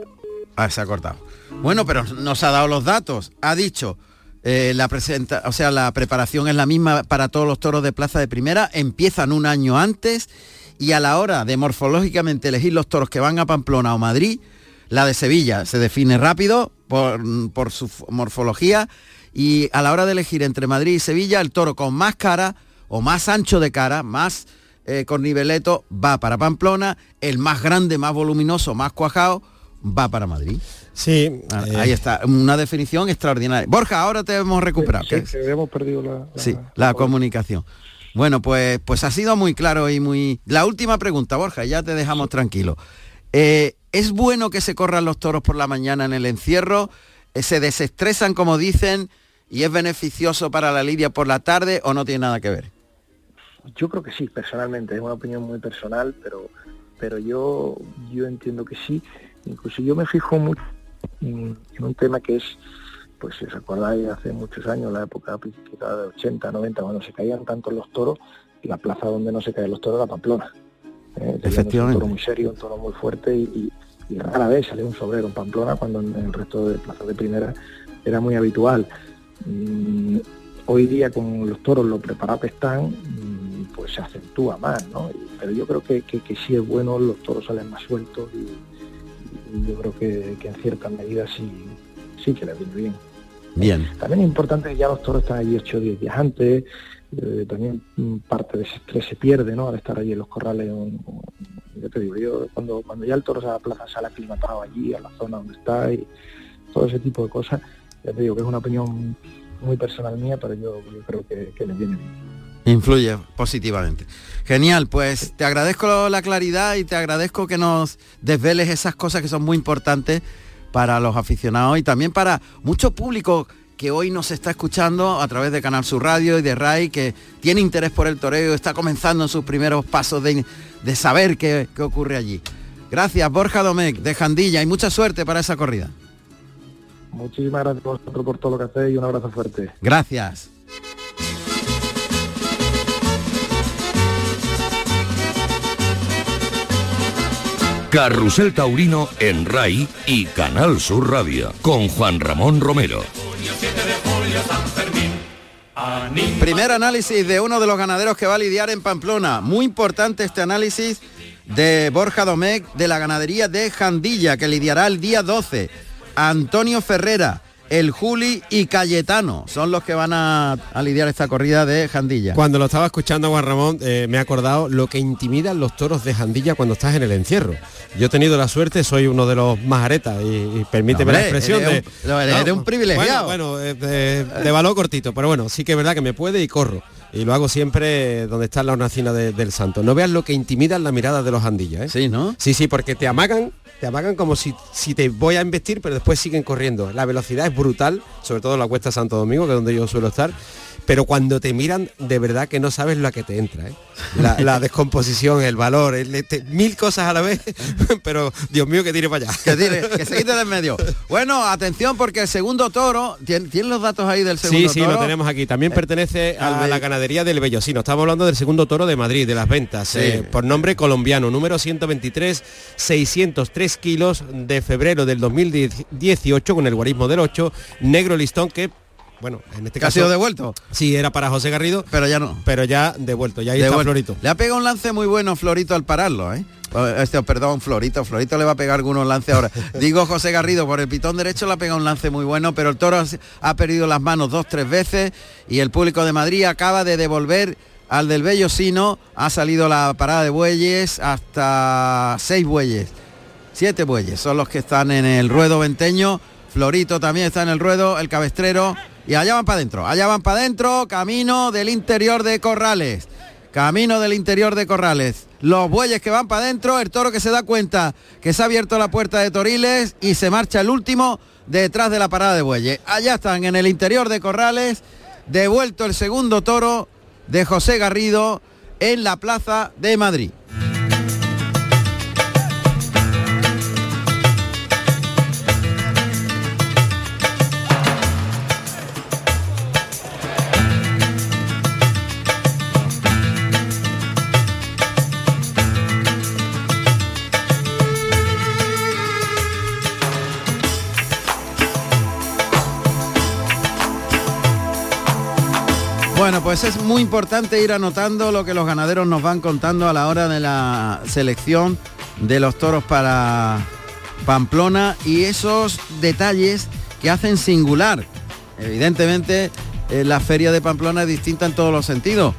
Ah, se ha cortado. Bueno, pero nos ha dado los datos. Ha dicho, eh, la presenta, o sea, la preparación es la misma para todos los toros de plaza de primera. Empiezan un año antes y a la hora de morfológicamente elegir los toros que van a Pamplona o Madrid, la de Sevilla se define rápido por, por su morfología y a la hora de elegir entre Madrid y Sevilla, el toro con más cara o más ancho de cara, más eh, con niveleto, va para Pamplona, el más grande, más voluminoso, más cuajado, va para Madrid. Sí, Ah, eh, ahí está, una definición extraordinaria. Borja, ahora te hemos recuperado. Sí, que habíamos perdido la, la- Sí, la comunicación. Bueno, pues, pues ha sido muy claro y muy... La última pregunta, Borja, ya te dejamos tranquilo. Eh, ¿Es bueno que se corran los toros por la mañana en el encierro? Eh, ¿Se desestresan, como dicen, y es beneficioso para la lidia por la tarde o no tiene nada que ver? Yo creo que sí, personalmente, es una opinión muy personal, pero pero yo yo entiendo que sí. Incluso yo me fijo mucho en, en un tema que es, pues si os acordáis, hace muchos años, la época quizá de 80, 90, cuando se caían tanto los toros, la plaza donde no se caían los toros era Pamplona. Eh, Efectivamente. Un toro muy serio, un toro muy fuerte y, y- y rara vez salía un sobrero en Pamplona cuando en el resto de plazas de primera era muy habitual. Mm, hoy día con los toros lo preparados que están, mm, pues se acentúa más, ¿no? Pero yo creo que, que, que sí es bueno, los toros salen más sueltos y, y yo creo que, que en ciertas medidas sí, sí que les viene bien. Bien. También es importante que ya los toros están allí 8 o 10 días antes, eh, también mm, parte de ese estrés se pierde, ¿no? Al estar allí en los corrales, un- un- yo te digo, yo cuando, cuando ya el toro sale a la plaza sale aclimatado allí, a la zona donde está y todo ese tipo de cosas, ya te digo que es una opinión muy personal mía, pero yo, creo que, que viene bien. Influye positivamente. Genial, pues te agradezco la claridad y te agradezco que nos desveles esas cosas que son muy importantes para los aficionados y también para mucho público que hoy nos está escuchando a través de Canal Sur Radio y de RAI, que tiene interés por el toreo, está comenzando en sus primeros pasos de, de saber qué, qué ocurre allí. Gracias, Borja Domecq, de Jandilla, y mucha suerte para esa corrida. Muchísimas gracias a vosotros por todo lo que hacéis y un abrazo fuerte. Gracias. Carrusel Taurino en RAI y Canal Sur Radio con Juan Ramón Romero. Primer análisis de uno de los ganaderos que va a lidiar en Pamplona. Muy importante este análisis de Borja Domecq de la ganadería de Jandilla, que lidiará el día 12. Antonio Ferrera, el Juli y Cayetano son los que van a, a lidiar esta corrida de Jandilla. Cuando lo estaba escuchando Juan Ramón, eh, me he acordado lo que intimidan los toros de Jandilla cuando estás en el encierro. Yo he tenido la suerte, soy uno de los más aretas y, y permíteme Hombre, la expresión eres de... un- eres un privilegiado. Bueno, bueno, eh, de, de valor cortito, pero bueno, sí que es verdad que me puede y corro. Y lo hago siempre donde está la hornacina de- del santo. No veas lo que intimidan la mirada de los Jandillas, ¿eh? Sí, ¿no? Sí, sí, porque te amagan, te amagan como si, si te voy a investir, pero después siguen corriendo. La velocidad es brutal, sobre todo en la cuesta Santo Domingo, que es donde yo suelo estar. Pero cuando te miran, de verdad que no sabes lo que te entra. ¿eh? La, la *laughs* descomposición, el valor, el- este, mil cosas a la vez, *laughs* pero Dios mío que tire para allá. Que, tire, que se quite del *laughs* medio. Bueno, atención porque el segundo toro, ¿tien- ¿tienen los datos ahí del segundo Sí, sí, toro? lo tenemos aquí. También pertenece al a la ganadería del Bellosino. Estamos hablando del segundo toro de Madrid, de las ventas, Sí. eh, por nombre colombiano, número 123, 603 kilos de febrero del 2018 con el guarismo del 8, negro listón que... Bueno, en este ¿Que ha caso... sido devuelto? Sí, era para José Garrido. Pero ya no. Pero ya devuelto, ya ahí está. Florito. Le ha pegado un lance muy bueno Florito al pararlo, ¿eh? Este, perdón, Florito, Florito le va a pegar algunos lances ahora. *laughs* Digo José Garrido, por el pitón derecho le ha pegado un lance muy bueno, pero el toro ha- ha perdido las manos dos, tres veces y el público de Madrid acaba de devolver al del Bellosino, ha salido la parada de bueyes hasta seis bueyes, siete bueyes, son los que están en el ruedo venteño, Florito también está en el ruedo, el cabestrero, y allá van para adentro, allá van para adentro, camino del interior de Corrales. Camino del interior de Corrales. Los bueyes que van para adentro, el toro que se da cuenta que se ha abierto la puerta de Toriles y se marcha el último detrás de la parada de bueyes. Allá están en el interior de Corrales, devuelto el segundo toro de José Garrido en la plaza de Madrid. Pues es muy importante ir anotando lo que los ganaderos nos van contando a la hora de la selección de los toros para Pamplona y esos detalles que hacen singular. Evidentemente, eh, la feria de Pamplona es distinta en todos los sentidos.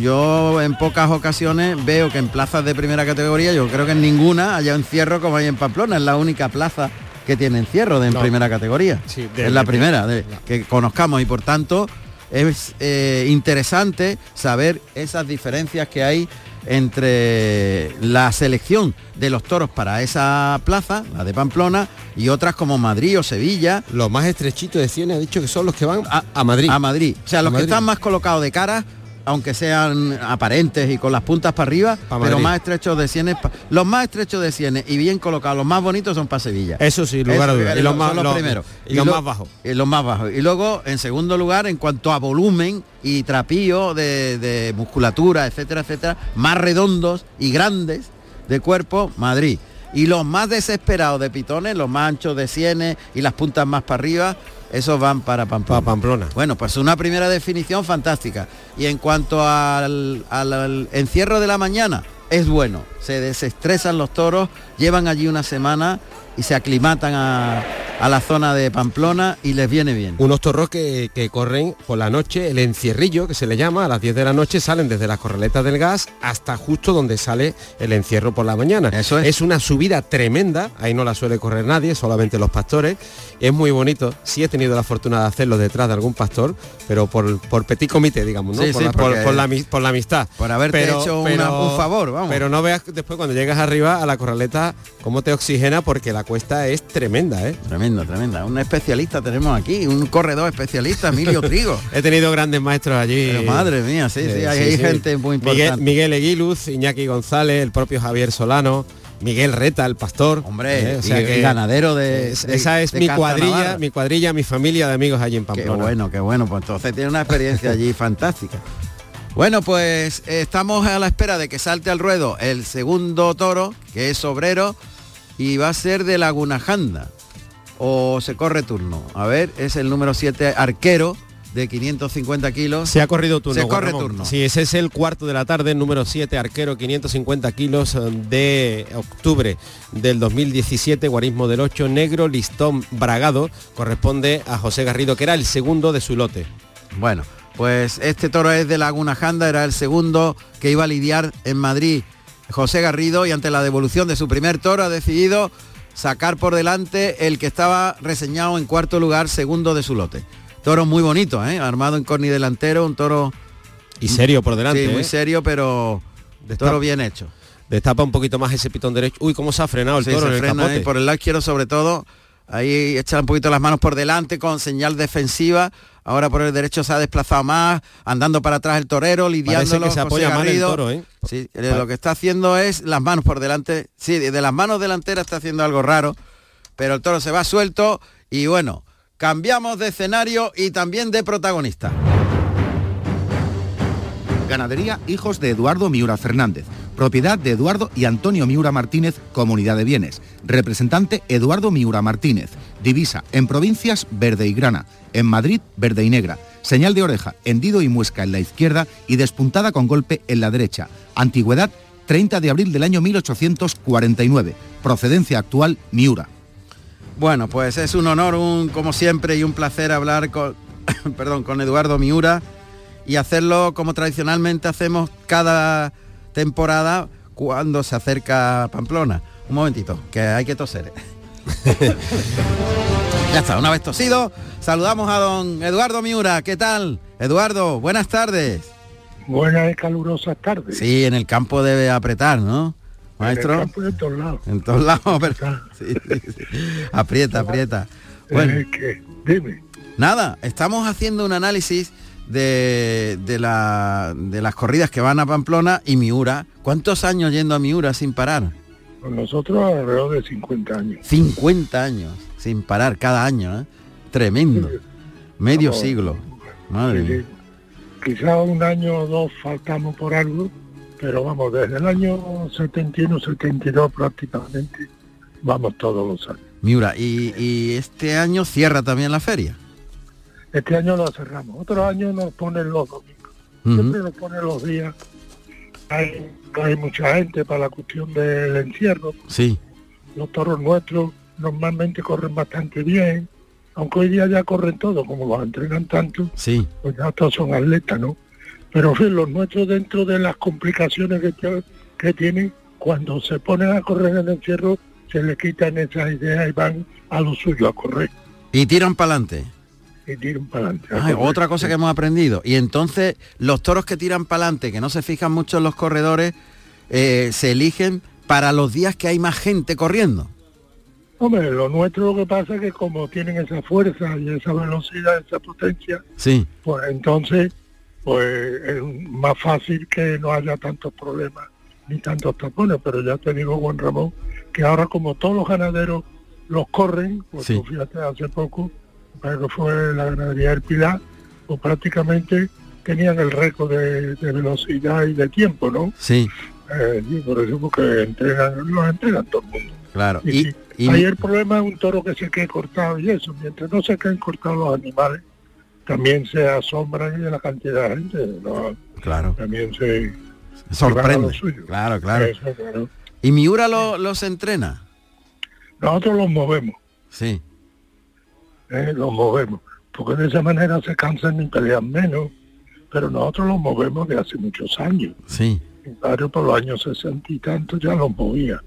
Yo en pocas ocasiones veo que en plazas de primera categoría, yo creo que en ninguna haya encierro como hay en Pamplona, es la única plaza que tiene encierro de en No. primera categoría. Sí, de- es la de- primera de- que conozcamos y por tanto es eh, interesante saber esas diferencias que hay entre la selección de los toros para esa plaza, la de Pamplona, y otras como Madrid o Sevilla. Los más estrechitos de Cienes ha dicho que son los que van a, a Madrid. A Madrid. O sea, A los que están más colocados de cara, aunque sean aparentes y con las puntas para arriba, Pa' pero más estrechos de sienes, los más estrechos de sienes y bien colocados, los más bonitos son para Sevilla. Eso sí, lugar a Eso, duda. eh, Y los más- los los- primeros. y los lo- más bajos. y los más bajos. Y luego, en segundo lugar, en cuanto a volumen y trapío de, de musculatura, etcétera, etcétera, más redondos y grandes de cuerpo, Madrid. Y los más desesperados de pitones, los más anchos de sienes y las puntas más para arriba, esos van para Pamplona. Pamplona. Bueno, pues una primera definición fantástica. Y en cuanto al, al- al encierro de la mañana, es bueno. Se desestresan los toros, llevan allí una semana y se aclimatan a, a la zona de Pamplona y les viene bien. Unos toros que, que corren por la noche, el encierrillo que se le llama, a las 10 de la noche salen desde las corraletas del gas hasta justo donde sale el encierro por la mañana. Eso es. Es una subida tremenda, ahí no la suele correr nadie, solamente los pastores. Es muy bonito, sí he tenido la fortuna de hacerlo detrás de algún pastor, pero por, por petit comité, digamos, ¿no? Sí, por, sí, la, por- la, ami- por la amistad. Por haberte hecho una- un favor, vamos. Pero no veas después cuando llegas arriba a la corraleta cómo te oxigena porque la cuesta es tremenda, ¿eh? Tremenda, tremenda. Un especialista tenemos aquí, un corredor especialista, Emilio *laughs* Trigo. He tenido grandes maestros allí. Pero madre mía, sí, sí, Eh, hay- gente muy Miguel, importante. Miguel Eguiluz, Iñaki González, el propio Javier Solano, Miguel Reta, el pastor. Hombre, Eh, y- y ganadero de- es- de- esa es de mi cuadrilla, mi cuadrilla, mi familia de amigos allí en Qué Pamplona. bueno, qué bueno. Pues entonces tiene una experiencia allí *laughs* fantástica. Bueno, pues eh, estamos a la espera de que salte al ruedo el segundo toro, que es obrero, y va a ser de Laguna Janda. O se corre turno. A ver, es el número 7 arquero de 550 kilos. Se ha corrido turno. Se corre Ramón. turno. Sí, ese es el cuarto de la tarde, número 7, arquero, 550 kilos de octubre del 2017, guarismo del 8, negro, listón bragado, corresponde a José Garrido, que era el segundo de su lote. Bueno, pues este toro es de Laguna Janda, era el segundo que iba a lidiar en Madrid José Garrido y ante la devolución de su primer toro ha decidido sacar por delante el que estaba reseñado en cuarto lugar, segundo de su lote. Toro muy bonito, ¿eh? armado en corni delantero, un toro... Y serio por delante. Sí, muy ¿eh? serio, pero toro bien hecho. Destapa un poquito más ese pitón derecho. Uy, cómo se ha frenado el Sí, toro se en el frena capote. ahí por el lado izquierdo sobre todo. Ahí echa un poquito las manos por delante con señal defensiva. Ahora por el derecho se ha desplazado más, andando para atrás el torero, lidiándolo. que se apoya mal el Garrido. toro, ¿eh? Sí, eh, lo que está haciendo es las manos por delante. Sí, de las manos delanteras está haciendo algo raro, pero el toro se va suelto y bueno, cambiamos de escenario y también de protagonista. Ganadería Hijos de Eduardo Miura Fernández. Propiedad de Eduardo y Antonio Miura Martínez, Comunidad de Bienes. Representante Eduardo Miura Martínez. Divisa en provincias verde y grana. En Madrid verde y negra. Señal de oreja, hendido y muesca en la izquierda y despuntada con golpe en la derecha. Antigüedad 30 de abril del año 1849. Procedencia actual Miura. Bueno, pues es un honor, un, como siempre, y un placer hablar con, *coughs* perdón, con Eduardo Miura y hacerlo como tradicionalmente hacemos cada temporada cuando se acerca Pamplona. Un momentito, que hay que toser. *laughs* ya está, una vez tosido, saludamos a don Eduardo Miura. ¿Qué tal? Eduardo, buenas tardes. Buenas y calurosas tardes. Sí, en el campo debe apretar, ¿no? Maestro. En el campo en todos lados. En todos lados, pero... *laughs* sí, sí, sí. Aprieta, aprieta. Bueno. Dime. nada, estamos haciendo un análisis de, de, la- de las corridas que van a Pamplona y Miura. ¿Cuántos años yendo a Miura sin parar? Con nosotros alrededor de 50 años. 50 años sin parar cada año, ¿eh? Tremendo. Medio Vamos, siglo. Madre Sí. Quizá un año o dos faltamos por algo, pero vamos, desde el año 71, 72 prácticamente, vamos todos los años. Miura, y, y este año cierra también la feria. Este año lo cerramos. Otros años nos ponen los domingos. Ujú. Siempre nos ponen los días. Hay, hay mucha gente para la cuestión del encierro. Sí. Los toros nuestros normalmente corren bastante bien, aunque hoy día ya corren todos, como los entrenan tanto, Sí. pues ya todos son atletas, ¿no? Pero en fin, los nuestros dentro de las complicaciones que, que tienen, cuando se ponen a correr en el encierro, se le quitan esas ideas y van a lo suyo a correr Y tiran para adelante. Y tiran para adelante. Ay, otra cosa que hemos aprendido. Y entonces los toros que tiran para adelante, que no se fijan mucho en los corredores, eh, se eligen para los días que hay más gente corriendo. Hombre, lo nuestro lo que pasa es que como tienen esa fuerza y esa velocidad, esa potencia, Sí. pues entonces pues es más fácil que no haya tantos problemas ni tantos tapones, pero ya te digo Juan Ramón que ahora como todos los ganaderos los corren, pues Sí. tú fíjate hace poco, creo que fue la ganadería del Pilar, pues prácticamente tenían el récord de, de velocidad y de tiempo, ¿no? Sí, Eh, sí, por eso porque entrenan, los entrenan todo el mundo. claro. Y Y, sí, y- Ahí el problema es un toro que se quede cortado y eso, mientras no se queden cortados los animales, también se asombran de la cantidad de gente, ¿no? claro. también se Sorprende. Claro, claro. Eso, claro. ¿Y Miura lo- los entrena? Nosotros los movemos, Sí. ¿Eh? los movemos, porque de esa manera se cansan y pelean menos, pero nosotros los movemos de hace muchos años. Sí. Padre por los años sesenta y tantos ya los movía.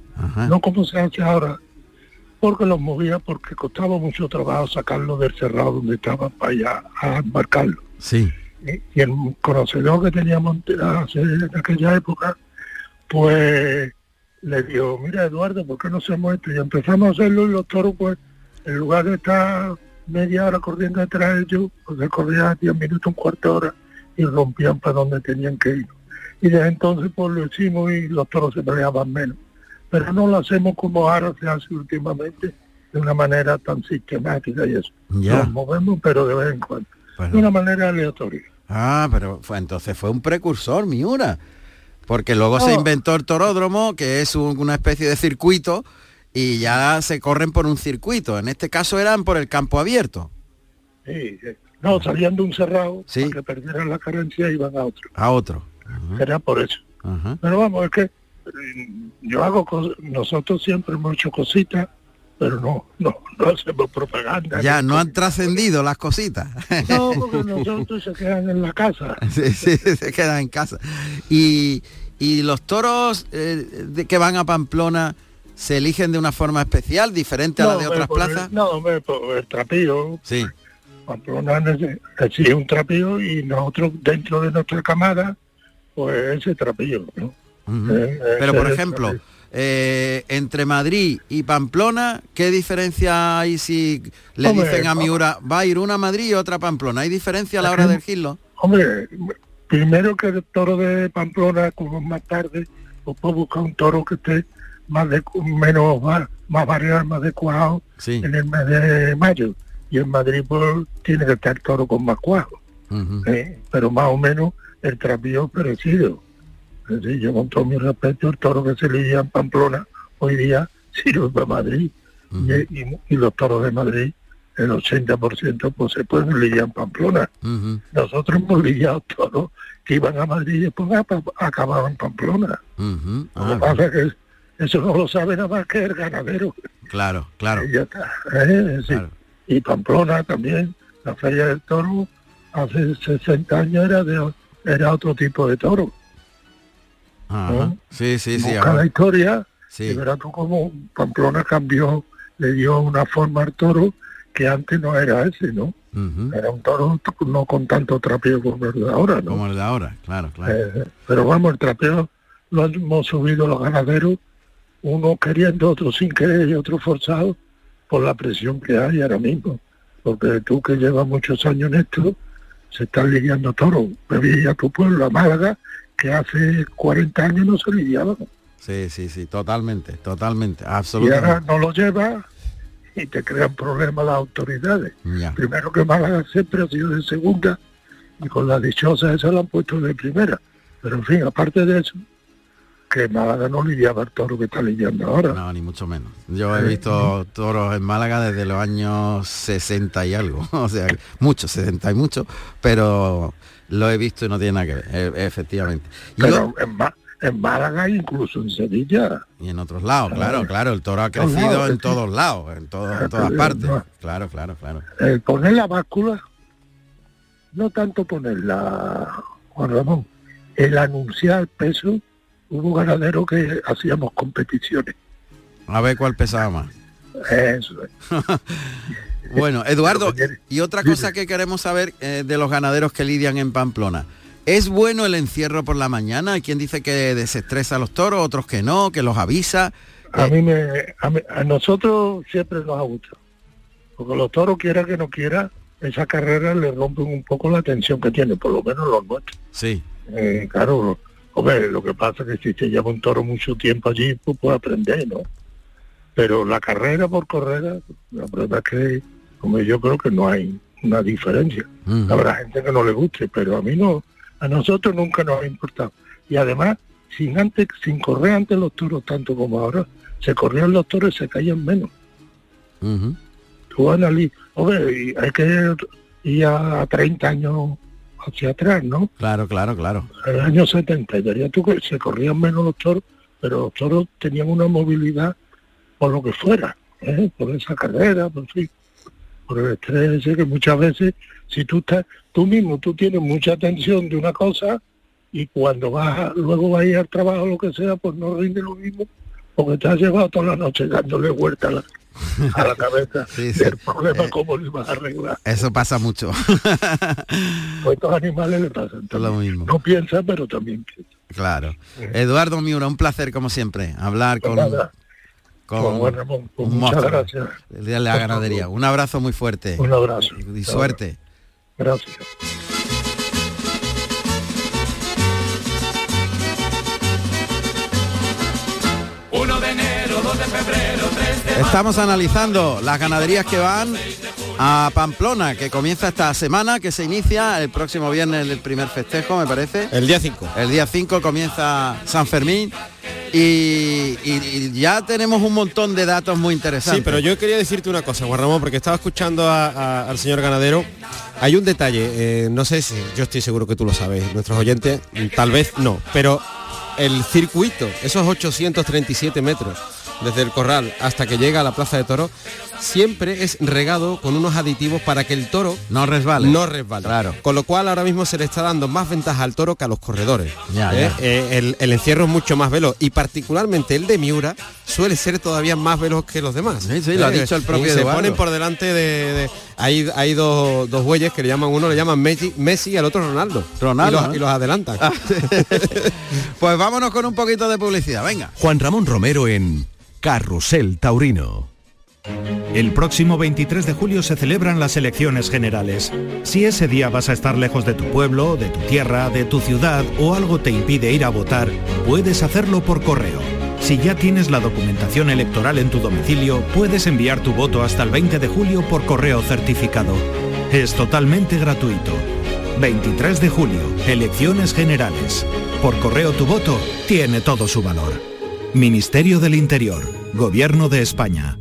No como se hace ahora, porque los movía porque costaba mucho trabajo sacarlo del cerrado donde estaban para allá a embarcarlo. Sí. Y, el conocedor que teníamos en aquella época, pues le dijo, mira Eduardo, ¿por qué no hacemos esto? Y empezamos a hacerlo y los toros, pues, en lugar de estar media hora corriendo detrás de ellos, pues corría 10 minutos, un cuarto de hora y rompían para donde tenían que ir. Y desde entonces pues lo hicimos y los toros se peleaban menos. Pero no lo hacemos como ahora se hace últimamente, de una manera tan sistemática y eso. Ya. Los movemos, pero de vez en cuando. De una manera aleatoria. Ah, pero fue entonces fue un precursor, Miura. Porque luego se inventó el toródromo, que es un- una especie de circuito, y ya se corren por un circuito. En este caso eran por el campo abierto, Sí, sí. No, salían de un cerrado, para que perdieran la carencia iban a otro. a otro. Era por eso. Pero vamos, es que eh, yo hago cosas, nosotros siempre hemos hecho cositas, pero no, no, no hacemos propaganda. Ya no han trascendido las cositas. No, porque nosotros se quedan en la casa. *laughs* sí, sí, se quedan en casa. Y, y los toros eh, de que van a Pamplona se eligen de una forma especial, diferente a la de otras por el- plazas. no, hombre, por el trapío. Sí. Pamplona exige un trapío y nosotros dentro de nuestra camada, pues ese trapío, ¿no? Eh, Pero por ejemplo, eh, entre Madrid y Pamplona, ¿qué diferencia hay si le Hombre, dicen a vamos. Miura, va a ir una a Madrid y otra a Pamplona? ¿Hay diferencia a la hora de elegirlo? Hombre, primero que el toro de Pamplona, como más tarde, pues puedo buscar un toro que esté más de, menos más, más variado, más adecuado Sí. en el mes de mayo. Y en Madrid pues tiene que estar toro con más cuajo. ¿eh? Pero más o menos el trapío es parecido. Es decir, yo con todo mi respeto, el toro que se lidia en Pamplona hoy día *laughs* sirve para Madrid. y, y- y los toros de Madrid, el 80% pues se pueden lidiar en Pamplona. Nosotros hemos lidiado toros que iban a Madrid y después acababan en Pamplona. Lo que Ah, pasa es que eso no lo sabe nada más que el ganadero. claro, claro. Y ya está. ¿eh? Sí. Y Pamplona también, la feria del toro, hace 60 años era de era otro tipo de toro. Ajá. ¿no? Sí, sí, sí. Busca la historia Sí. y verás tú cómo Pamplona cambió, le dio una forma al toro que antes no era ese, ¿no? Era un toro no con tanto trapeo como el de ahora, ¿no? Como el de ahora, claro, claro. Eh, pero vamos, el trapeo lo hemos subido los ganaderos, uno queriendo, otro sin querer y otro forzado, por la presión que hay ahora mismo. Porque tú que llevas muchos años en esto, se están lidiando toros. Me vi a tu pueblo, a Málaga, que hace 40 años no se lidiaban. Sí, sí, sí, totalmente, totalmente, Y ahora absolutamente. no lo llevas y te crean problemas las autoridades. Ya. Primero que Málaga siempre ha sido de segunda y con la dichosa esa la han puesto de primera. Pero en fin, aparte de eso, que Málaga no lidiaba el toro que está lidiando ahora. No, ni mucho menos. Yo he visto toros en Málaga desde los años 60 y algo, *laughs* o sea, mucho, 60 y mucho, pero lo he visto y no tiene nada que ver, e- efectivamente. Y, Pero en, Málaga, incluso en Sevilla. y en otros lados, claro, claro, el toro ha crecido en sí. todos lados, en, todo- en Ah, todas partes. no. Claro, claro, claro. El poner la báscula, no tanto ponerla, Juan Ramón, el anunciar peso, hubo ganaderos que hacíamos competiciones. A ver cuál pesaba más. Eso es. *laughs* Bueno, Eduardo, y otra cosa que queremos saber eh, de los ganaderos que lidian en Pamplona. ¿Es bueno el encierro por la mañana? Hay quien dice que desestresa a los toros, otros que no, que los avisa. A mí me, a, mí- a nosotros siempre nos ha gustado. Porque los toros, quiera que no quiera, esa carrera le rompen un poco la tensión que tiene, por lo menos los nuestros. Sí. Eh, claro, hombre, lo que pasa es que si se lleva un toro mucho tiempo allí, pues puede aprender, ¿no? Pero la carrera por carrera, la verdad es que, como yo creo que no hay una diferencia. Habrá gente que no le guste, pero a mí no, a nosotros nunca nos ha importado. Y además, sin antes, sin correr antes los toros tanto como ahora, se corrían los toros y se caían menos. Tú analizas, hombre, y hay que ir a 30 años hacia atrás, ¿no? Claro, claro, claro. En el año 70, y verías tú que se corrían menos los toros, pero los toros tenían una movilidad por lo que fuera, ¿eh? por esa carrera, por fin. por el estrés ese que muchas veces, si tú estás, tú mismo, tú tienes mucha tensión de una cosa y cuando vas, a- luego vas a ir al trabajo lo que sea, pues no rinde lo mismo, porque te has llevado toda la noche dándole vuelta a la, a la cabeza Sí, sí. del problema, Eh, cómo lo ibas a arreglar. Eso pasa mucho. *laughs* Pues estos animales le pasan lo mismo. No piensa, pero también piensa. Claro. Eduardo Miura, un placer como siempre, hablar con, Pues nada. con Con Juan Ramón, pues un muchas gracias. del Día de la ganadería. Un abrazo muy fuerte. Un abrazo. Y suerte. Gracias. Estamos analizando las ganaderías que van a Pamplona, que comienza esta semana, que se inicia el próximo viernes el primer festejo, me parece. El día 5. El día 5 comienza San Fermín y, y- y ya tenemos un montón de datos muy interesantes. Sí, pero yo quería decirte una cosa, Juan Ramón, porque estaba escuchando a- a- al señor ganadero. Hay un detalle, eh, no sé si, yo estoy seguro que tú lo sabes, nuestros oyentes, tal vez no, pero el circuito, esos 837 metros desde el corral hasta que llega a la plaza de toro, siempre es regado con unos aditivos para que el toro no resbale. No resbale. Claro. Con lo cual ahora mismo se le está dando más ventaja al toro que a los corredores. Ya, ¿eh? ya. Eh, el, el encierro es mucho más veloz y particularmente el de Miura suele ser todavía más veloz que los demás. Sí, sí, lo ha Eh, dicho el propio y Se ponen por delante de... de- hay hay dos, dos bueyes que le llaman, uno le llaman Messi, Messi y al otro Ronaldo. Ronaldo, Y los, y los adelantan. *laughs* Pues vámonos con un poquito de publicidad, venga. Juan Ramón Romero en Carrusel Taurino. El próximo 23 de julio se celebran las elecciones generales. Si ese día vas a estar lejos de tu pueblo, de tu tierra, de tu ciudad o algo te impide ir a votar, puedes hacerlo por correo. Si ya tienes la documentación electoral en tu domicilio, puedes enviar tu voto hasta el 20 de julio por correo certificado. Es totalmente gratuito. 23 de julio, elecciones generales. Por correo tu voto tiene todo su valor. Ministerio del Interior, Gobierno de España.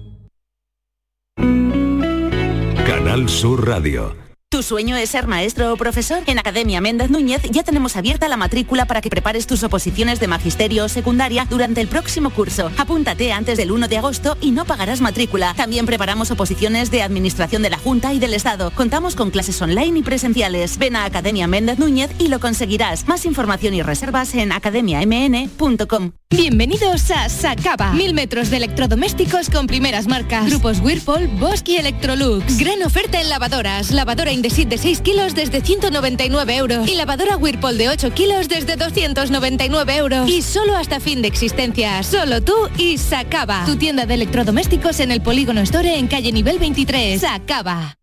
Canal Sur Radio. ¿Tu sueño es ser maestro o profesor? En Academia Méndez Núñez ya tenemos abierta la matrícula para que prepares tus oposiciones de magisterio o secundaria durante el próximo curso. Apúntate antes del 1 de agosto y no pagarás matrícula. También preparamos oposiciones de Administración de la Junta y del Estado. Contamos con clases online y presenciales. Ven a Academia Méndez Núñez y lo conseguirás. Más información y reservas en academiamn.com. Bienvenidos a Sacaba. Mil metros de electrodomésticos con primeras marcas. Grupos Whirlpool, Bosch y Electrolux. Gran oferta en lavadoras. Lavadora Indesit de 6 kilos desde 199 euros. Y lavadora Whirlpool de 8 kilos desde 299 euros. Y solo hasta fin de existencia. Solo tú y Sacaba. Tu tienda de electrodomésticos en el Polígono Store en calle nivel 23. Sacaba.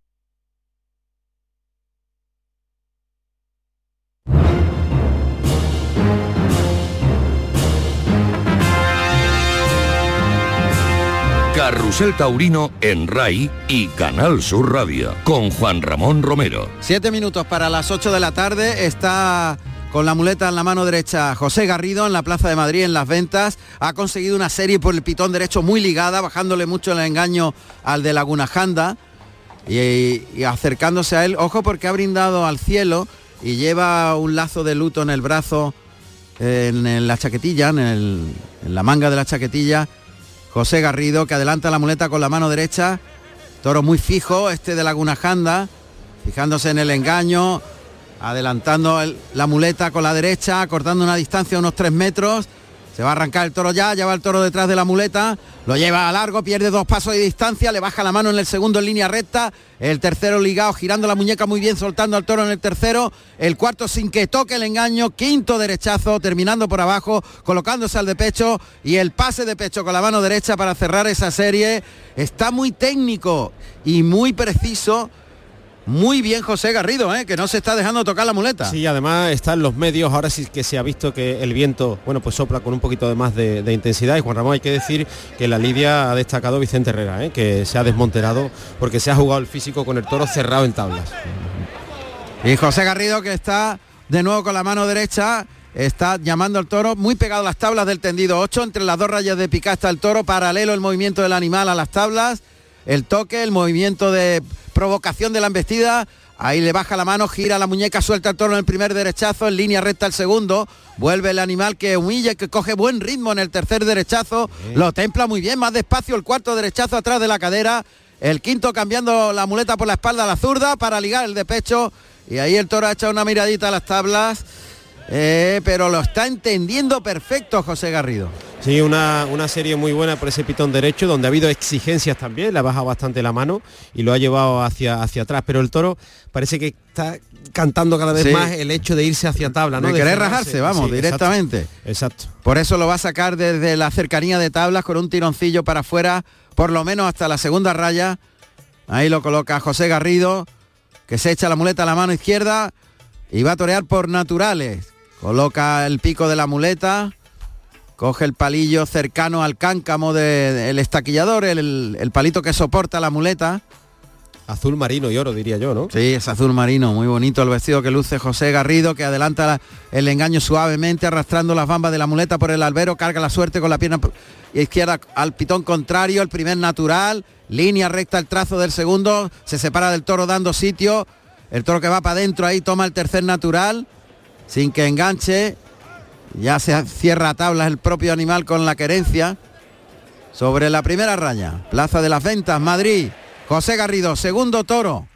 Carrusel Taurino en RAI y Canal Sur Radio con Juan Ramón Romero. Siete minutos para las 8 de la tarde. Está con la muleta en la mano derecha José Garrido en la Plaza de Madrid en las ventas. Ha conseguido una serie por el pitón derecho muy ligada, bajándole mucho el engaño al de Laguna Janda y, acercándose a él. Ojo porque ha brindado al cielo y lleva un lazo de luto en el brazo, en, la chaquetilla, en la manga de la chaquetilla. José Garrido que adelanta la muleta con la mano derecha. Toro muy fijo, este de Laguna Janda, fijándose en el engaño, adelantando el- la muleta con la derecha, cortando una distancia de unos 3 metros. Se va a arrancar el toro ya, lleva el toro detrás de la muleta, lo lleva a largo, pierde dos pasos de distancia, le baja la mano en el segundo en línea recta, el tercero ligado, girando la muñeca muy bien, soltando al toro en el tercero, el cuarto sin que toque el engaño, quinto derechazo, terminando por abajo, colocándose al de pecho y el pase de pecho con la mano derecha para cerrar esa serie. Está muy técnico y muy preciso. Muy bien José Garrido, ¿eh? que no se está dejando tocar la muleta. Sí, además está en los medios, ahora sí que se ha visto que el viento, bueno, pues sopla con un poquito de más de, de intensidad y Juan Ramón hay que decir que la lidia ha destacado Vicente Herrera, ¿eh? que se ha desmonterado porque se ha jugado el físico con el toro cerrado en tablas. Y José Garrido que está de nuevo con la mano derecha, está llamando al toro muy pegado a las tablas del tendido 8, entre las dos rayas de pica está el toro, paralelo el movimiento del animal a las tablas, el toque, el movimiento de provocación de la embestida, ahí le baja la mano, gira la muñeca, suelta el toro en el primer derechazo, en línea recta el segundo, vuelve el animal que humilla, que coge buen ritmo en el tercer derechazo, lo templa muy bien, más despacio el cuarto derechazo atrás de la cadera, El quinto cambiando la muleta por la espalda a la zurda para ligar el de pecho. Y ahí el toro ha echado una miradita a las tablas. eh, pero lo está entendiendo perfecto José Garrido. Sí, una, una serie muy buena por ese pitón derecho, donde ha habido exigencias también, le ha bajado bastante la mano y lo ha llevado hacia, hacia atrás. Pero el toro parece que está cantando cada vez Sí. más el hecho de irse hacia tabla, ¿no? de querer rajarse, vamos, Sí, directamente. Exacto. Por eso lo va a sacar desde la cercanía de tablas con un tironcillo para afuera, por lo menos hasta la segunda raya. Ahí lo coloca José Garrido, que se echa la muleta a la mano izquierda y va a torear por naturales. Coloca el pico de la muleta, coge el palillo cercano al cáncamo del estaquillador, el, el palito que soporta la muleta. Azul marino y oro, diría yo, ¿no? Sí, es azul marino, muy bonito el vestido que luce José Garrido, que adelanta la- el engaño suavemente, arrastrando las bambas de la muleta por el albero, carga la suerte con la pierna izquierda al pitón contrario, el primer natural, línea recta el trazo del segundo, se separa del toro dando sitio, el toro que va para adentro ahí toma el tercer natural, sin que enganche, ya se cierra a tablas el propio animal con la querencia, sobre la primera raya, Plaza de las Ventas, Madrid, José Garrido, segundo toro.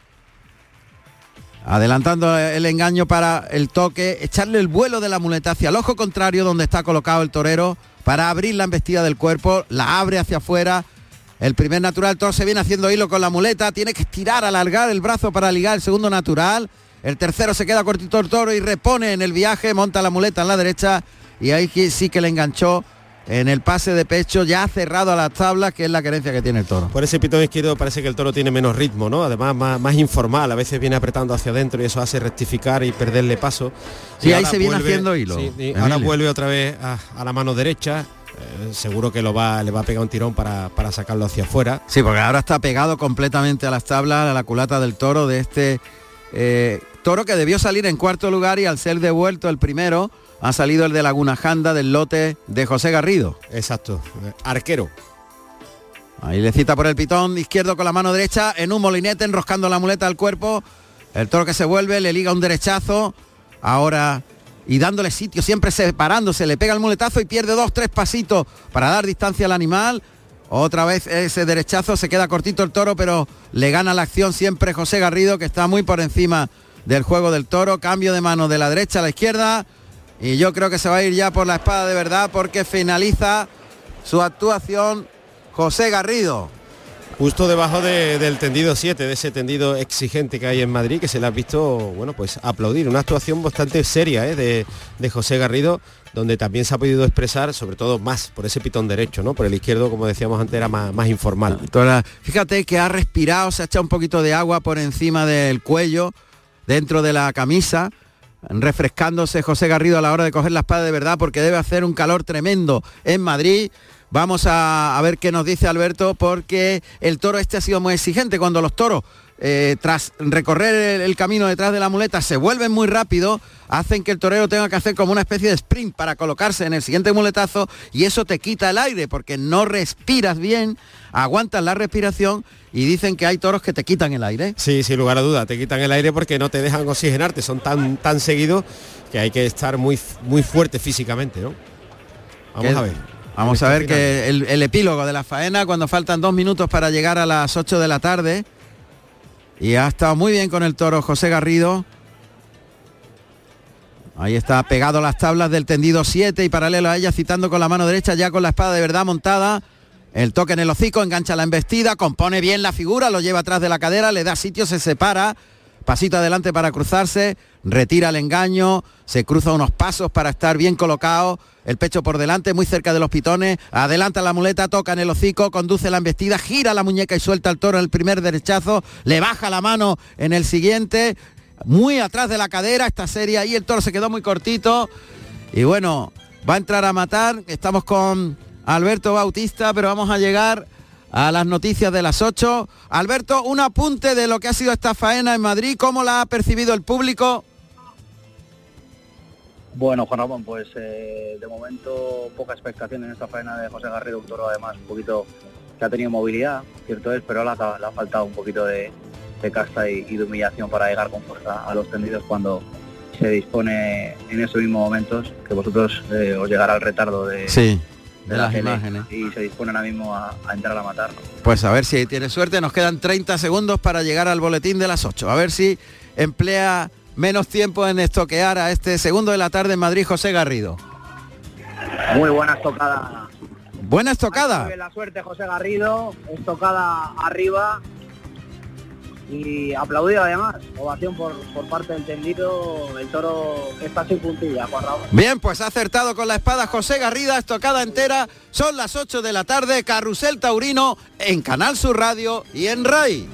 Adelantando el engaño para el toque, echarle el vuelo de la muleta hacia el ojo contrario donde está colocado el torero para abrir la embestida del cuerpo, la abre hacia afuera. El primer natural, todo se viene haciendo hilo con la muleta, tiene que estirar, alargar el brazo para ligar el segundo natural. El tercero se queda cortito el toro y repone en el viaje, monta la muleta en la derecha y ahí sí que le enganchó en el pase de pecho ya cerrado a las tablas, que es la querencia que tiene el toro. Por ese pitón izquierdo parece que el toro tiene menos ritmo, ¿no? Además más, más informal, a veces viene apretando hacia adentro y eso hace rectificar y perderle paso. Sí, Y ahí se viene haciendo hilo, sí, y ahora vuelve otra vez a, a la mano derecha. eh, seguro que lo va, le va a pegar un tirón para, para sacarlo hacia afuera. Sí, porque ahora está pegado completamente a las tablas, a la culata del toro de este eh, toro que debió salir en cuarto lugar y al ser devuelto el primero ha salido el de Laguna Janda del lote de José Garrido. Exacto, eh, arquero. Ahí le cita por el pitón izquierdo con la mano derecha en un molinete enroscando la muleta al cuerpo. El toro que se vuelve, le liga un derechazo. Ahora y dándole sitio, siempre separándose, le pega el muletazo y pierde dos, tres pasitos para dar distancia al animal. Otra vez ese derechazo, se queda cortito el toro, pero le gana la acción siempre José Garrido, que está muy por encima del juego del toro. Cambio de mano de la derecha a la izquierda. Y yo creo que se va a ir ya por la espada de verdad porque finaliza su actuación José Garrido. Justo debajo de- del tendido 7, de ese tendido exigente que hay en Madrid, que se le ha visto, bueno, pues aplaudir. Una actuación bastante seria ¿eh? de, de José Garrido, donde también se ha podido expresar, sobre todo más por ese pitón derecho, ¿no? Por el izquierdo, como decíamos antes, era más, más informal. Fíjate que ha respirado, se ha echado un poquito de agua por encima del cuello, dentro de la camisa, refrescándose José Garrido a la hora de coger la espada de verdad, porque debe hacer un calor tremendo en Madrid. Vamos a, ver qué nos dice Alberto, porque el toro este ha sido muy exigente. Cuando los toros, eh, tras recorrer el, el camino detrás de la muleta, se vuelven muy rápido, hacen que el torero tenga que hacer como una especie de sprint para colocarse en el siguiente muletazo y eso te quita el aire porque no respiras bien, aguantas la respiración y dicen que hay toros que te quitan el aire. Sí, sin lugar a duda, te quitan el aire porque no te dejan oxigenarte, son tan, tan seguidos que hay que estar muy, muy fuerte físicamente, ¿no? Vamos a ver. Vamos a ver que el, el epílogo de la faena cuando faltan dos minutos para llegar a las 8 de la tarde. Y ha estado muy bien con el toro José Garrido. Ahí está pegado a las tablas del tendido 7 y paralelo a ella citando con la mano derecha ya con la espada de verdad montada. El toque en el hocico, engancha la embestida, compone bien la figura, lo lleva atrás de la cadera, le da sitio, se separa, pasito adelante para cruzarse, retira el engaño, se cruza unos pasos para estar bien colocado, el pecho por delante, muy cerca de los pitones, adelanta la muleta, toca en el hocico, conduce la embestida, gira la muñeca y suelta el toro en el primer derechazo, le baja la mano en el siguiente, muy atrás de la cadera, esta serie ahí, el toro se quedó muy cortito y bueno, va a entrar a matar, estamos con Alberto Bautista, pero vamos a llegar a las noticias de las 8. Alberto, un apunte de lo que ha sido esta faena en Madrid, ¿cómo la ha percibido el público? Bueno, Juan Ramón, pues eh, de momento poca expectación en esta faena de José Garrido, un toro además un poquito que ha tenido movilidad, cierto es, pero le ha, le ha faltado un poquito de, de casta y, y de humillación para llegar con fuerza a los tendidos cuando se dispone en esos mismos momentos que vosotros eh, os llegará el retardo de, Sí. De la las tele imágenes. y se disponen ahora mismo a, a entrar a matar. Pues a ver si tiene suerte. Nos quedan 30 segundos para llegar al boletín de las 8. A ver si emplea menos tiempo en estoquear a este segundo de la tarde en Madrid, José Garrido. Muy buena estocada. Buena estocada. La suerte José Garrido, estocada arriba y aplaudido además. Ovación por, por parte del tendido. El toro está sin puntilla, Juan. Bien, pues ha acertado con la espada José Garrida, estocada entera. Son las 8 de la tarde, Carrusel Taurino en Canal Sur Radio y en RAI.